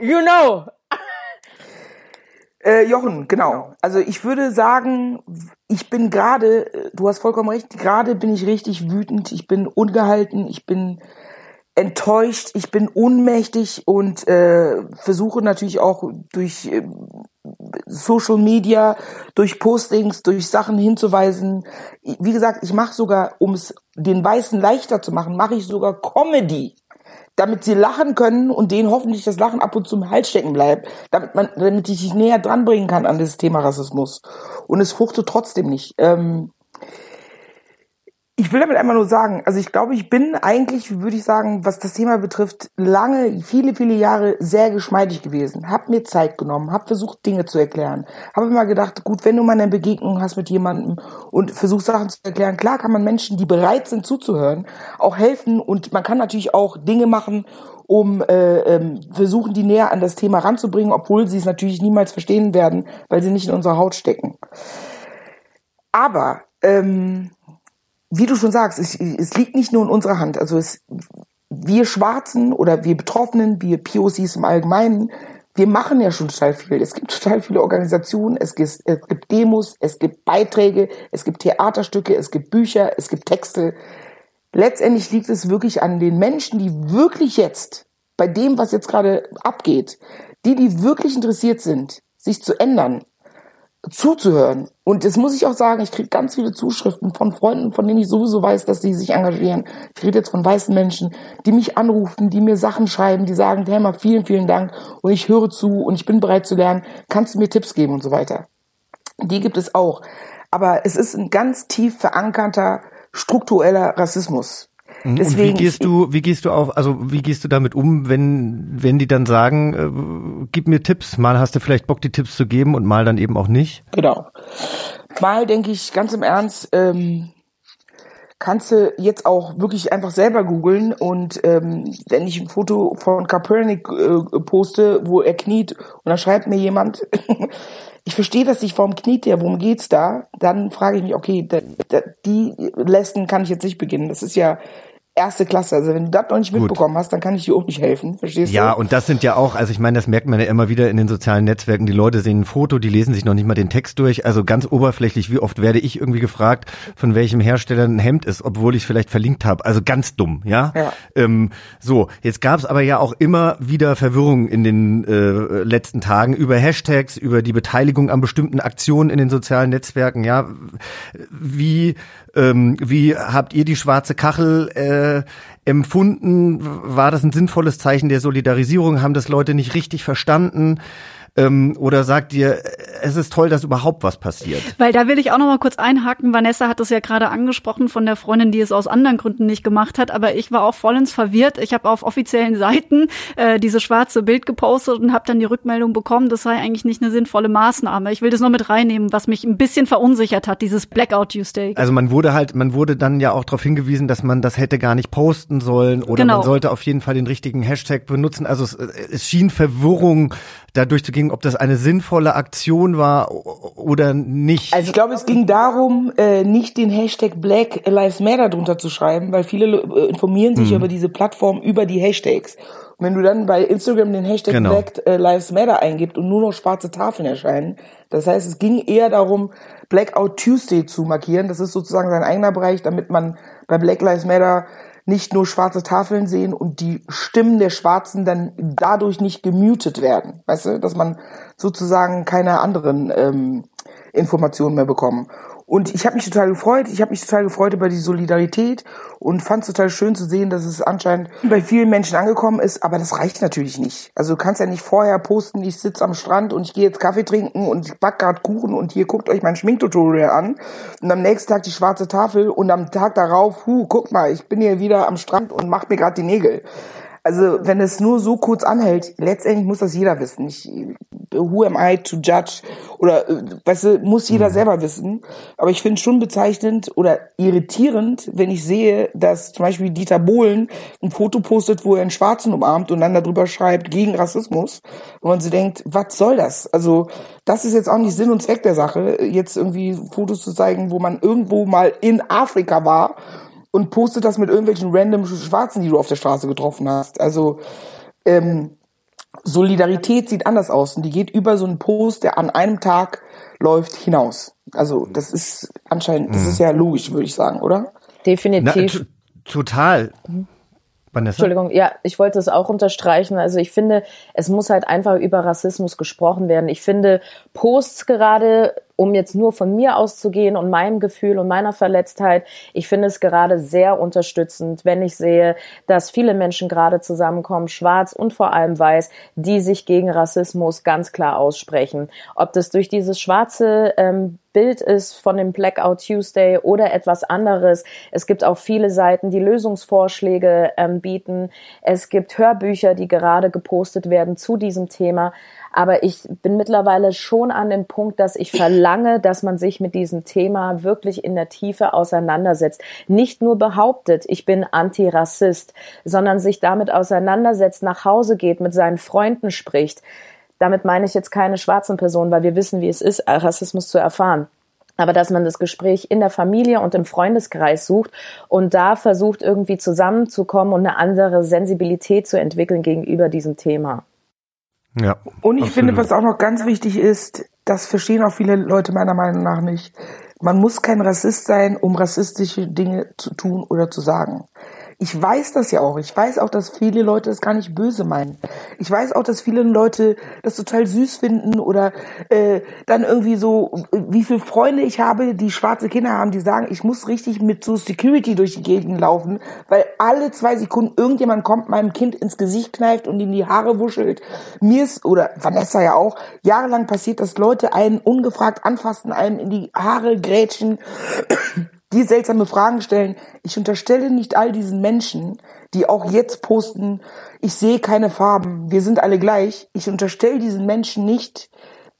you know. Äh, Jochen, genau. Also ich würde sagen, ich bin gerade, du hast vollkommen recht, gerade bin ich richtig wütend, ich bin ungehalten, ich bin enttäuscht, ich bin ohnmächtig und äh, versuche natürlich auch durch äh, Social Media, durch Postings, durch Sachen hinzuweisen. Wie gesagt, ich mache sogar, um es den Weißen leichter zu machen, mache ich sogar Comedy, damit sie lachen können und denen hoffentlich das Lachen ab und zu im Hals stecken bleibt, damit man, damit ich sich näher dranbringen kann an das Thema Rassismus. Und es fruchtet trotzdem nicht. Ähm, ich will damit einmal nur sagen, also ich glaube, ich bin eigentlich, würde ich sagen, was das Thema betrifft, lange, viele, viele Jahre sehr geschmeidig gewesen. Hab mir Zeit genommen, hab versucht, Dinge zu erklären. Habe immer gedacht, gut, wenn du mal eine Begegnung hast mit jemandem und versuchst Sachen zu erklären, klar kann man Menschen, die bereit sind zuzuhören, auch helfen und man kann natürlich auch Dinge machen, um äh, ähm, versuchen, die näher an das Thema ranzubringen, obwohl sie es natürlich niemals verstehen werden, weil sie nicht in unserer Haut stecken. Aber ähm, wie du schon sagst, es, es liegt nicht nur in unserer Hand. Also es, wir Schwarzen oder wir Betroffenen, wir POCs im Allgemeinen, wir machen ja schon total viel. Es gibt total viele Organisationen, es gibt, es gibt Demos, es gibt Beiträge, es gibt Theaterstücke, es gibt Bücher, es gibt Texte. Letztendlich liegt es wirklich an den Menschen, die wirklich jetzt, bei dem, was jetzt gerade abgeht, die, die wirklich interessiert sind, sich zu ändern, zuzuhören. Und das muss ich auch sagen, ich kriege ganz viele Zuschriften von Freunden, von denen ich sowieso weiß, dass sie sich engagieren. Ich rede jetzt von weißen Menschen, die mich anrufen, die mir Sachen schreiben, die sagen, Helma, vielen, vielen Dank und ich höre zu und ich bin bereit zu lernen. Kannst du mir Tipps geben und so weiter? Die gibt es auch. Aber es ist ein ganz tief verankerter struktureller Rassismus. Deswegen, wie gehst du, wie gehst du auf, also wie gehst du damit um, wenn, wenn die dann sagen, äh, gib mir Tipps, mal hast du vielleicht Bock, die Tipps zu geben und mal dann eben auch nicht? Genau. Mal denke ich ganz im Ernst, ähm, kannst du jetzt auch wirklich einfach selber googeln und ähm, wenn ich ein Foto von Kaepernick äh, poste, wo er kniet und dann schreibt mir jemand, (laughs) ich verstehe das nicht, warum kniet der, worum geht's da? Dann frage ich mich, okay, da, da, die Lesson kann ich jetzt nicht beginnen. Das ist ja erste Klasse. Also wenn du das noch nicht Gut. mitbekommen hast, dann kann ich dir auch nicht helfen. Verstehst ja, du? Ja, und das sind ja auch, also ich meine, das merkt man ja immer wieder in den sozialen Netzwerken. Die Leute sehen ein Foto, die lesen sich noch nicht mal den Text durch. Also ganz oberflächlich, wie oft werde ich irgendwie gefragt, von welchem Hersteller ein Hemd ist, obwohl ich es vielleicht verlinkt habe. Also ganz dumm, ja. ja. Ähm, so, jetzt gab es aber ja auch immer wieder Verwirrung in den äh, letzten Tagen über Hashtags, über die Beteiligung an bestimmten Aktionen in den sozialen Netzwerken. Ja, wie ähm, wie habt ihr die schwarze Kachel äh, empfunden? War das ein sinnvolles Zeichen der Solidarisierung? Haben das Leute nicht richtig verstanden? Ähm, oder sagt ihr, es ist toll, dass überhaupt was passiert? Weil da will ich auch noch mal kurz einhaken. Vanessa hat es ja gerade angesprochen von der Freundin, die es aus anderen Gründen nicht gemacht hat. Aber ich war auch vollends verwirrt. Ich habe auf offiziellen Seiten äh, diese schwarze Bild gepostet und habe dann die Rückmeldung bekommen, das sei eigentlich nicht eine sinnvolle Maßnahme. Ich will das nur mit reinnehmen, was mich ein bisschen verunsichert hat, dieses Blackout Tuesday. Also man wurde halt, man wurde dann ja auch darauf hingewiesen, dass man das hätte gar nicht posten sollen oder genau. man sollte auf jeden Fall den richtigen Hashtag benutzen. Also es, es schien Verwirrung dadurch zu gehen, ob das eine sinnvolle Aktion war oder nicht. Also ich glaube, es ging darum, äh, nicht den Hashtag Black Lives Matter drunter zu schreiben, weil viele äh, informieren sich mhm. über diese Plattform über die Hashtags. Und wenn du dann bei Instagram den Hashtag genau. Black äh, Lives Matter eingibst und nur noch schwarze Tafeln erscheinen, das heißt, es ging eher darum, Blackout Tuesday zu markieren. Das ist sozusagen sein eigener Bereich, damit man bei Black Lives Matter nicht nur schwarze Tafeln sehen und die Stimmen der Schwarzen dann dadurch nicht gemutet werden. Weißt du, dass man sozusagen keine anderen ähm, Informationen mehr bekommen. Und ich habe mich total gefreut. Ich habe mich total gefreut über die Solidarität und fand es total schön zu sehen, dass es anscheinend bei vielen Menschen angekommen ist. Aber das reicht natürlich nicht. Also du kannst ja nicht vorher posten, ich sitze am Strand und ich gehe jetzt Kaffee trinken und ich back gerade Kuchen und hier guckt euch mein Schminktutorial an. Und am nächsten Tag die schwarze Tafel und am Tag darauf, hu, guck mal, ich bin hier wieder am Strand und mach mir gerade die Nägel. Also wenn es nur so kurz anhält, letztendlich muss das jeder wissen. Ich, who am I to judge? Oder äh, weißt du, muss jeder mhm. selber wissen. Aber ich finde schon bezeichnend oder irritierend, wenn ich sehe, dass zum Beispiel Dieter Bohlen ein Foto postet, wo er einen Schwarzen umarmt und dann darüber schreibt gegen Rassismus. Und man sich denkt, was soll das? Also das ist jetzt auch nicht Sinn und Zweck der Sache, jetzt irgendwie Fotos zu zeigen, wo man irgendwo mal in Afrika war und postet das mit irgendwelchen random Schwarzen, die du auf der Straße getroffen hast. Also ähm, Solidarität sieht anders aus und die geht über so einen Post, der an einem Tag läuft, hinaus. Also das ist anscheinend, das ist mhm. ja logisch, würde ich sagen, oder? Definitiv. Na, total. Mhm. Vanessa? Entschuldigung, ja, ich wollte es auch unterstreichen. Also ich finde, es muss halt einfach über Rassismus gesprochen werden. Ich finde Posts gerade, um jetzt nur von mir auszugehen und meinem Gefühl und meiner Verletztheit, ich finde es gerade sehr unterstützend, wenn ich sehe, dass viele Menschen gerade zusammenkommen, schwarz und vor allem weiß, die sich gegen Rassismus ganz klar aussprechen. Ob das durch dieses schwarze ähm, Bild ist von dem Blackout Tuesday oder etwas anderes. Es gibt auch viele Seiten, die Lösungsvorschläge ähm, bieten. Es gibt Hörbücher, die gerade gepostet werden zu diesem Thema. Aber ich bin mittlerweile schon an dem Punkt, dass ich verlange, dass man sich mit diesem Thema wirklich in der Tiefe auseinandersetzt. Nicht nur behauptet, ich bin Antirassist, sondern sich damit auseinandersetzt, nach Hause geht, mit seinen Freunden spricht. Damit meine ich jetzt keine schwarzen Personen, weil wir wissen, wie es ist, Rassismus zu erfahren aber dass man das Gespräch in der Familie und im Freundeskreis sucht und da versucht irgendwie zusammenzukommen und eine andere Sensibilität zu entwickeln gegenüber diesem Thema. Ja. Und ich absolut. finde, was auch noch ganz wichtig ist, das verstehen auch viele Leute meiner Meinung nach nicht. Man muss kein Rassist sein, um rassistische Dinge zu tun oder zu sagen. Ich weiß das ja auch. Ich weiß auch, dass viele Leute das gar nicht böse meinen. Ich weiß auch, dass viele Leute das total süß finden oder äh, dann irgendwie so, wie viele Freunde ich habe, die schwarze Kinder haben, die sagen, ich muss richtig mit so Security durch die Gegend laufen, weil alle zwei Sekunden irgendjemand kommt, meinem Kind ins Gesicht kneift und in die Haare wuschelt. Mir ist, oder Vanessa ja auch, jahrelang passiert, dass Leute einen ungefragt anfassen, einem in die Haare grätschen die seltsame Fragen stellen. Ich unterstelle nicht all diesen Menschen, die auch jetzt posten, ich sehe keine Farben, wir sind alle gleich. Ich unterstelle diesen Menschen nicht,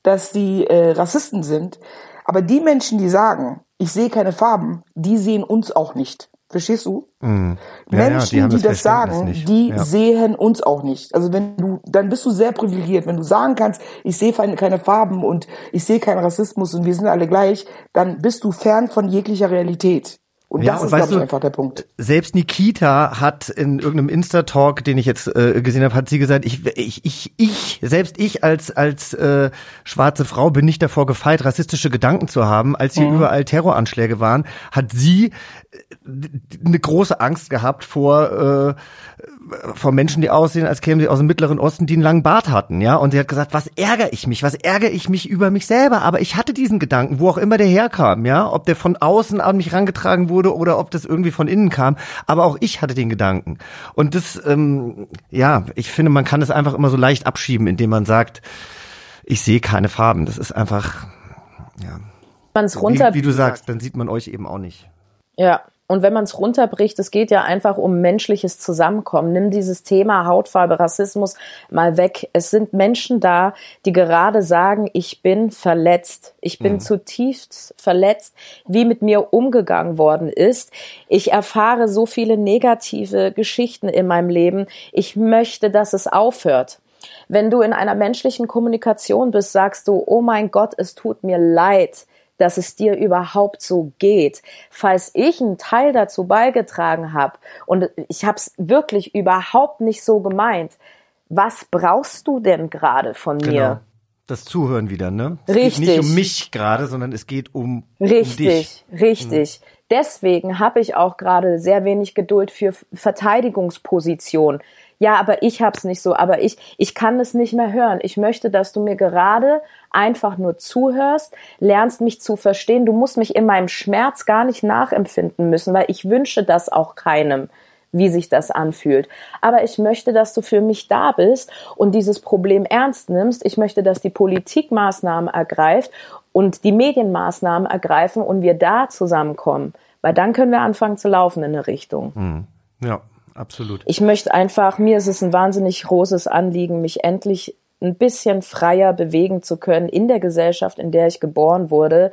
dass sie äh, Rassisten sind. Aber die Menschen, die sagen, ich sehe keine Farben, die sehen uns auch nicht. Verstehst du? Mm. Ja, Menschen, ja, die, die das, sagen, die ja. sehen uns auch nicht. Also wenn du, dann bist du sehr privilegiert. Wenn du sagen kannst, ich sehe keine Farben und ich sehe keinen Rassismus und wir sind alle gleich, dann bist du fern von jeglicher Realität. Und ja, das und ist, glaube ich, einfach der Punkt. Selbst Nikita hat in irgendeinem Insta-Talk, den ich jetzt äh, gesehen habe, hat sie gesagt, ich, ich, ich, ich, selbst ich als, als äh, schwarze Frau bin nicht davor gefeit, rassistische Gedanken zu haben. Als hier mhm. überall Terroranschläge waren, hat sie äh, eine große Angst gehabt vor äh, von Menschen, die aussehen, als kämen sie aus dem Mittleren Osten, die einen langen Bart hatten, ja. Und sie hat gesagt, was ärgere ich mich, was ärgere ich mich über mich selber? Aber ich hatte diesen Gedanken, wo auch immer der herkam, ja. Ob der von außen an mich rangetragen wurde oder ob das irgendwie von innen kam. Aber auch ich hatte den Gedanken. Und das, ähm, ja, ich finde, man kann es einfach immer so leicht abschieben, indem man sagt, ich sehe keine Farben. Das ist einfach, ja. Man's runter wie, wie du sagst, dann sieht man euch eben auch nicht. Ja, und wenn man es runterbricht, es geht ja einfach um menschliches Zusammenkommen. Nimm dieses Thema Hautfarbe, Rassismus mal weg. Es sind Menschen da, die gerade sagen, ich bin verletzt. Ich bin mhm. zutiefst verletzt, wie mit mir umgegangen worden ist. Ich erfahre so viele negative Geschichten in meinem Leben. Ich möchte, dass es aufhört. Wenn du in einer menschlichen Kommunikation bist, sagst du, oh mein Gott, es tut mir leid dass es dir überhaupt so geht. Falls ich einen Teil dazu beigetragen habe und ich habe es wirklich überhaupt nicht so gemeint, was brauchst du denn gerade von mir? Genau. Das Zuhören wieder, ne? Es richtig. geht nicht um mich gerade, sondern es geht um, richtig, um dich. Richtig, mhm. Deswegen habe ich auch gerade sehr wenig Geduld für Verteidigungsposition ja, aber ich hab's nicht so, aber ich, ich kann es nicht mehr hören. Ich möchte, dass du mir gerade einfach nur zuhörst, lernst mich zu verstehen. Du musst mich in meinem Schmerz gar nicht nachempfinden müssen, weil ich wünsche das auch keinem wie sich das anfühlt. Aber ich möchte, dass du für mich da bist und dieses Problem ernst nimmst. Ich möchte, dass die Politik Maßnahmen ergreift und die Medienmaßnahmen ergreifen und wir da zusammenkommen. Weil dann können wir anfangen zu laufen in eine Richtung. Hm. Ja, Absolut. Ich möchte einfach, mir ist es ein wahnsinnig großes Anliegen, mich endlich ein bisschen freier bewegen zu können in der Gesellschaft, in der ich geboren wurde.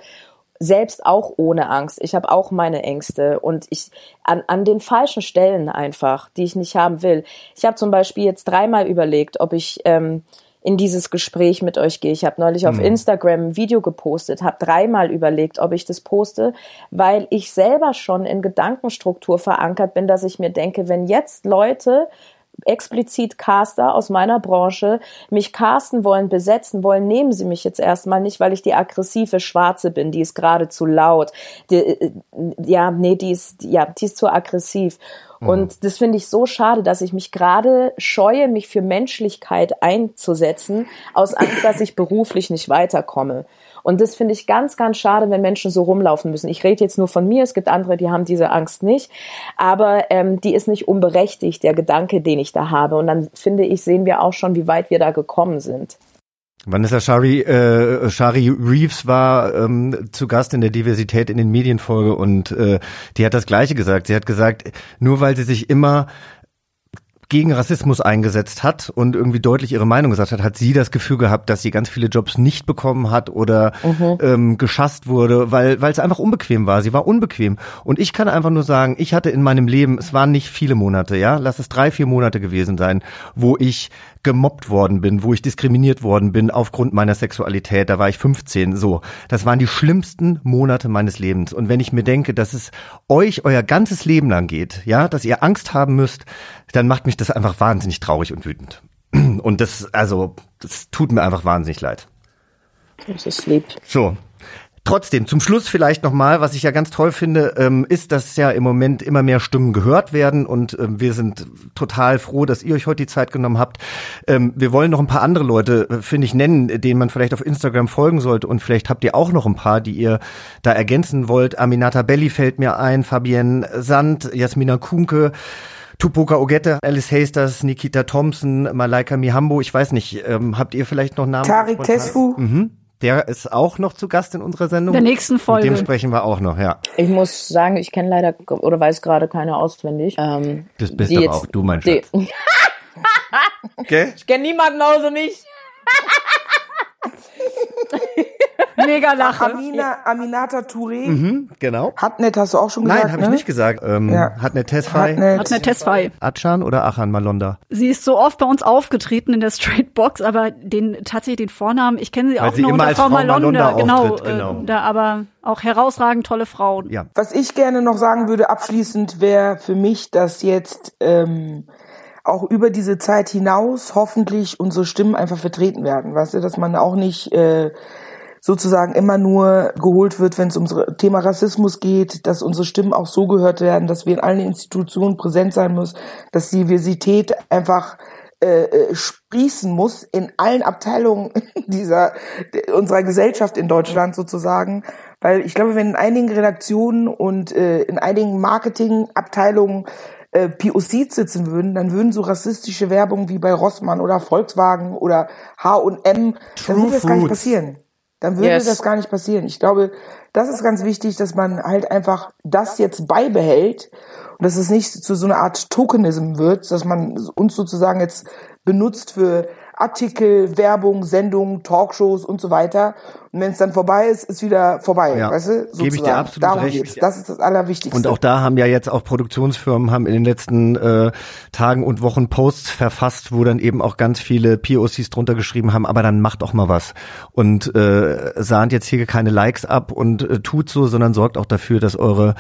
Selbst auch ohne Angst. Ich habe auch meine Ängste und ich an, an den falschen Stellen einfach, die ich nicht haben will. Ich habe zum Beispiel jetzt dreimal überlegt, ob ich ähm, in dieses Gespräch mit euch gehe. Ich habe neulich auf mhm. Instagram ein Video gepostet, habe dreimal überlegt, ob ich das poste, weil ich selber schon in Gedankenstruktur verankert bin, dass ich mir denke, wenn jetzt Leute explizit Caster aus meiner Branche mich casten wollen, besetzen wollen, nehmen sie mich jetzt erstmal nicht, weil ich die aggressive Schwarze bin, die ist gerade zu laut. Die, äh, ja, nee, die ist, ja, die ist zu aggressiv. Mhm. Und das finde ich so schade, dass ich mich gerade scheue, mich für Menschlichkeit einzusetzen, aus Angst, dass ich beruflich nicht weiterkomme. Und das finde ich ganz, ganz schade, wenn Menschen so rumlaufen müssen. Ich rede jetzt nur von mir, es gibt andere, die haben diese Angst nicht, aber ähm, die ist nicht unberechtigt, der Gedanke, den ich da habe. Und dann finde ich, sehen wir auch schon, wie weit wir da gekommen sind. Vanessa Shari, äh, Shari Reeves war ähm, zu Gast in der Diversität in den Medienfolge und äh, die hat das Gleiche gesagt. Sie hat gesagt, nur weil sie sich immer gegen Rassismus eingesetzt hat und irgendwie deutlich ihre Meinung gesagt hat, hat sie das Gefühl gehabt, dass sie ganz viele Jobs nicht bekommen hat oder mhm. ähm, geschasst wurde, weil weil es einfach unbequem war. Sie war unbequem. Und ich kann einfach nur sagen, ich hatte in meinem Leben, es waren nicht viele Monate, ja, lass es drei, vier Monate gewesen sein, wo ich gemobbt worden bin, wo ich diskriminiert worden bin aufgrund meiner Sexualität. Da war ich 15, so. Das waren die schlimmsten Monate meines Lebens. Und wenn ich mir denke, dass es euch euer ganzes Leben lang geht, ja, dass ihr Angst haben müsst, dann macht mich das einfach wahnsinnig traurig und wütend. Und das, also, das tut mir einfach wahnsinnig leid. Das ist lieb. So, Trotzdem, zum Schluss vielleicht nochmal, was ich ja ganz toll finde, ähm, ist, dass ja im Moment immer mehr Stimmen gehört werden und ähm, wir sind total froh, dass ihr euch heute die Zeit genommen habt. Ähm, wir wollen noch ein paar andere Leute, äh, finde ich, nennen, denen man vielleicht auf Instagram folgen sollte und vielleicht habt ihr auch noch ein paar, die ihr da ergänzen wollt. Aminata Belli fällt mir ein, Fabienne Sand, Jasmina Kunke, Tupoka Ogette, Alice Hasters, Nikita Thompson, Malaika Mihambo, ich weiß nicht, ähm, habt ihr vielleicht noch Namen? Tarik Tesfu. Mhm. Der ist auch noch zu Gast in unserer Sendung. Der nächsten Folge. Mit dem sprechen wir auch noch, ja. Ich muss sagen, ich kenne leider oder weiß gerade keine auswendig. Ähm, das bist aber auch du, mein Schatz. (laughs) okay? Ich kenne niemanden außer mich. (laughs) (laughs) Mega Lache. Amina, Aminata Touré. Mhm, genau. Hatnet hast du auch schon gesagt. Nein, habe ne? ich nicht gesagt. Ähm, Ja. Hatnet Tesfai. Hatnet. Hat eine Tesfai. Achan oder Achan Malonda? Sie ist so oft bei uns aufgetreten in der Straight Box, aber den tatsächlich den Vornamen, ich kenne sie Weil auch sie nur immer unter als Frau Frau Malonda, Malonda genau, auftritt, genau. Äh, da aber auch herausragend tolle Frauen. Ja. Was ich gerne noch sagen würde abschließend wäre für mich, dass jetzt ähm, auch über diese Zeit hinaus hoffentlich unsere Stimmen einfach vertreten werden. Weißt du, dass man auch nicht äh, sozusagen immer nur geholt wird, wenn es um das Thema Rassismus geht, dass unsere Stimmen auch so gehört werden, dass wir in allen Institutionen präsent sein müssen, dass Diversität einfach äh, äh, sprießen muss in allen Abteilungen (laughs) dieser unserer Gesellschaft in Deutschland sozusagen, weil ich glaube, wenn in einigen Redaktionen und äh, in einigen Marketingabteilungen äh, POCs sitzen würden, dann würden so rassistische Werbung wie bei Rossmann oder Volkswagen oder H&M, dann würde das gar nicht passieren. Dann würde Yes. das gar nicht passieren. Ich glaube, das ist ganz wichtig, dass man halt einfach das jetzt beibehält und dass es nicht zu so einer Art Tokenism wird, dass man uns sozusagen jetzt benutzt für Artikel, Werbung, Sendungen, Talkshows und so weiter. Und wenn es dann vorbei ist, ist wieder vorbei. Ja. Weißt du? Gebe ich dir Sozusagen. absolut Darum recht. geht's. Das ist das Allerwichtigste. Und auch da haben ja jetzt auch Produktionsfirmen haben in den letzten äh, Tagen und Wochen Posts verfasst, wo dann eben auch ganz viele POCs drunter geschrieben haben, aber dann macht auch mal was. Und äh, sahnt jetzt hier keine Likes ab und äh, tut so, sondern sorgt auch dafür, dass eure,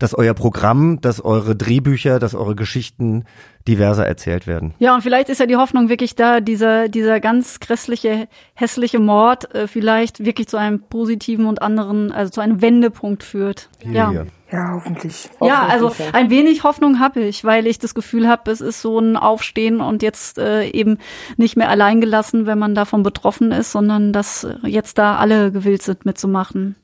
dass euer Programm, dass eure Drehbücher, dass eure Geschichten diverser erzählt werden. Ja, und vielleicht ist ja die Hoffnung wirklich da, dieser, dieser ganz grässliche, hässliche Mord äh, vielleicht wirklich zu einem positiven und anderen, also zu einem Wendepunkt führt. ja. Hier. ja, hoffentlich. Ja, also ja. ein wenig Hoffnung habe ich, weil ich das Gefühl habe, es ist so ein Aufstehen und jetzt äh, eben nicht mehr allein gelassen, wenn man davon betroffen ist, sondern dass äh, jetzt da alle gewillt sind mitzumachen.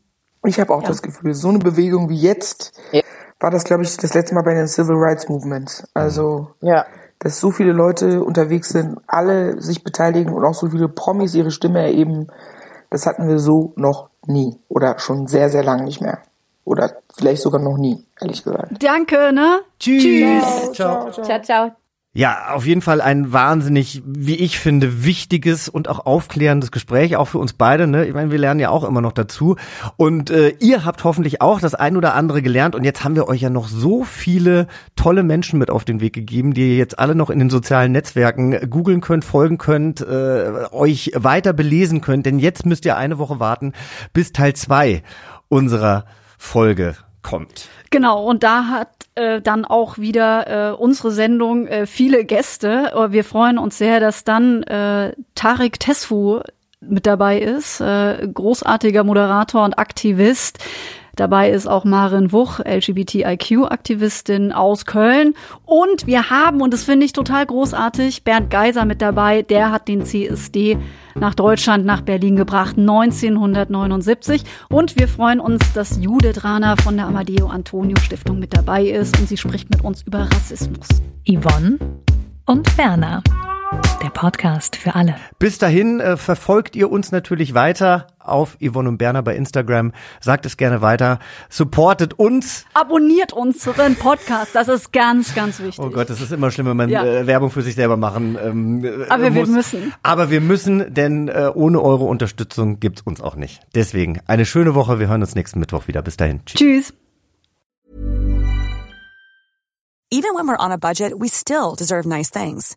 Ich habe auch das Gefühl, so eine Bewegung wie jetzt Ja. War das, glaube ich, das letzte Mal bei den Civil Rights Movement. Also Ja. dass so viele Leute unterwegs sind, alle sich beteiligen und auch so viele Promis ihre Stimme erheben, das hatten wir so noch nie oder schon sehr, sehr lange nicht mehr. Oder vielleicht sogar noch nie, ehrlich gesagt. Danke, ne? Tschüss. Ciao. Ciao, ciao. Ja, auf jeden Fall ein wahnsinnig, wie ich finde, wichtiges und auch aufklärendes Gespräch, auch für uns beide. Ne? Ich meine, wir lernen ja auch immer noch dazu. Und äh, ihr habt hoffentlich auch das ein oder andere gelernt. Und jetzt haben wir euch ja noch so viele tolle Menschen mit auf den Weg gegeben, die ihr jetzt alle noch in den sozialen Netzwerken googeln könnt, folgen könnt, äh, euch weiter belesen könnt. Denn jetzt müsst ihr eine Woche warten, bis Teil zwei unserer Folge kommt. Genau, und da hat äh, dann auch wieder äh, unsere Sendung äh, viele Gäste. Äh, Wir freuen uns sehr, dass dann äh, Tarek Tesfu mit dabei ist, äh, großartiger Moderator und Aktivist. Dabei ist auch Marin Wuch, LGBTIQ-Aktivistin aus Köln. Und wir haben, und das finde ich total großartig, Bernd Geiser mit dabei. Der hat den CSD nach Deutschland, nach Berlin gebracht, 1979. Und wir freuen uns, dass Judith Rana von der Amadeo Antonio Stiftung mit dabei ist und sie spricht mit uns über Rassismus. Yvonne und Werner. Der Podcast für alle. Bis dahin äh, verfolgt ihr uns natürlich weiter auf Yvonne und Berner bei Instagram. Sagt es gerne weiter. Supportet uns. Abonniert unseren Podcast. Das ist ganz, ganz wichtig. Oh Gott, das ist immer schlimm, wenn man Ja. äh, Werbung für sich selber machen ähm, äh, Aber wir muss. müssen. Aber wir müssen, denn äh, ohne eure Unterstützung gibt's uns auch nicht. Deswegen eine schöne Woche. Wir hören uns nächsten Mittwoch wieder. Bis dahin. Tschüss. Tschüss. Even when we're on a budget, we still deserve nice things.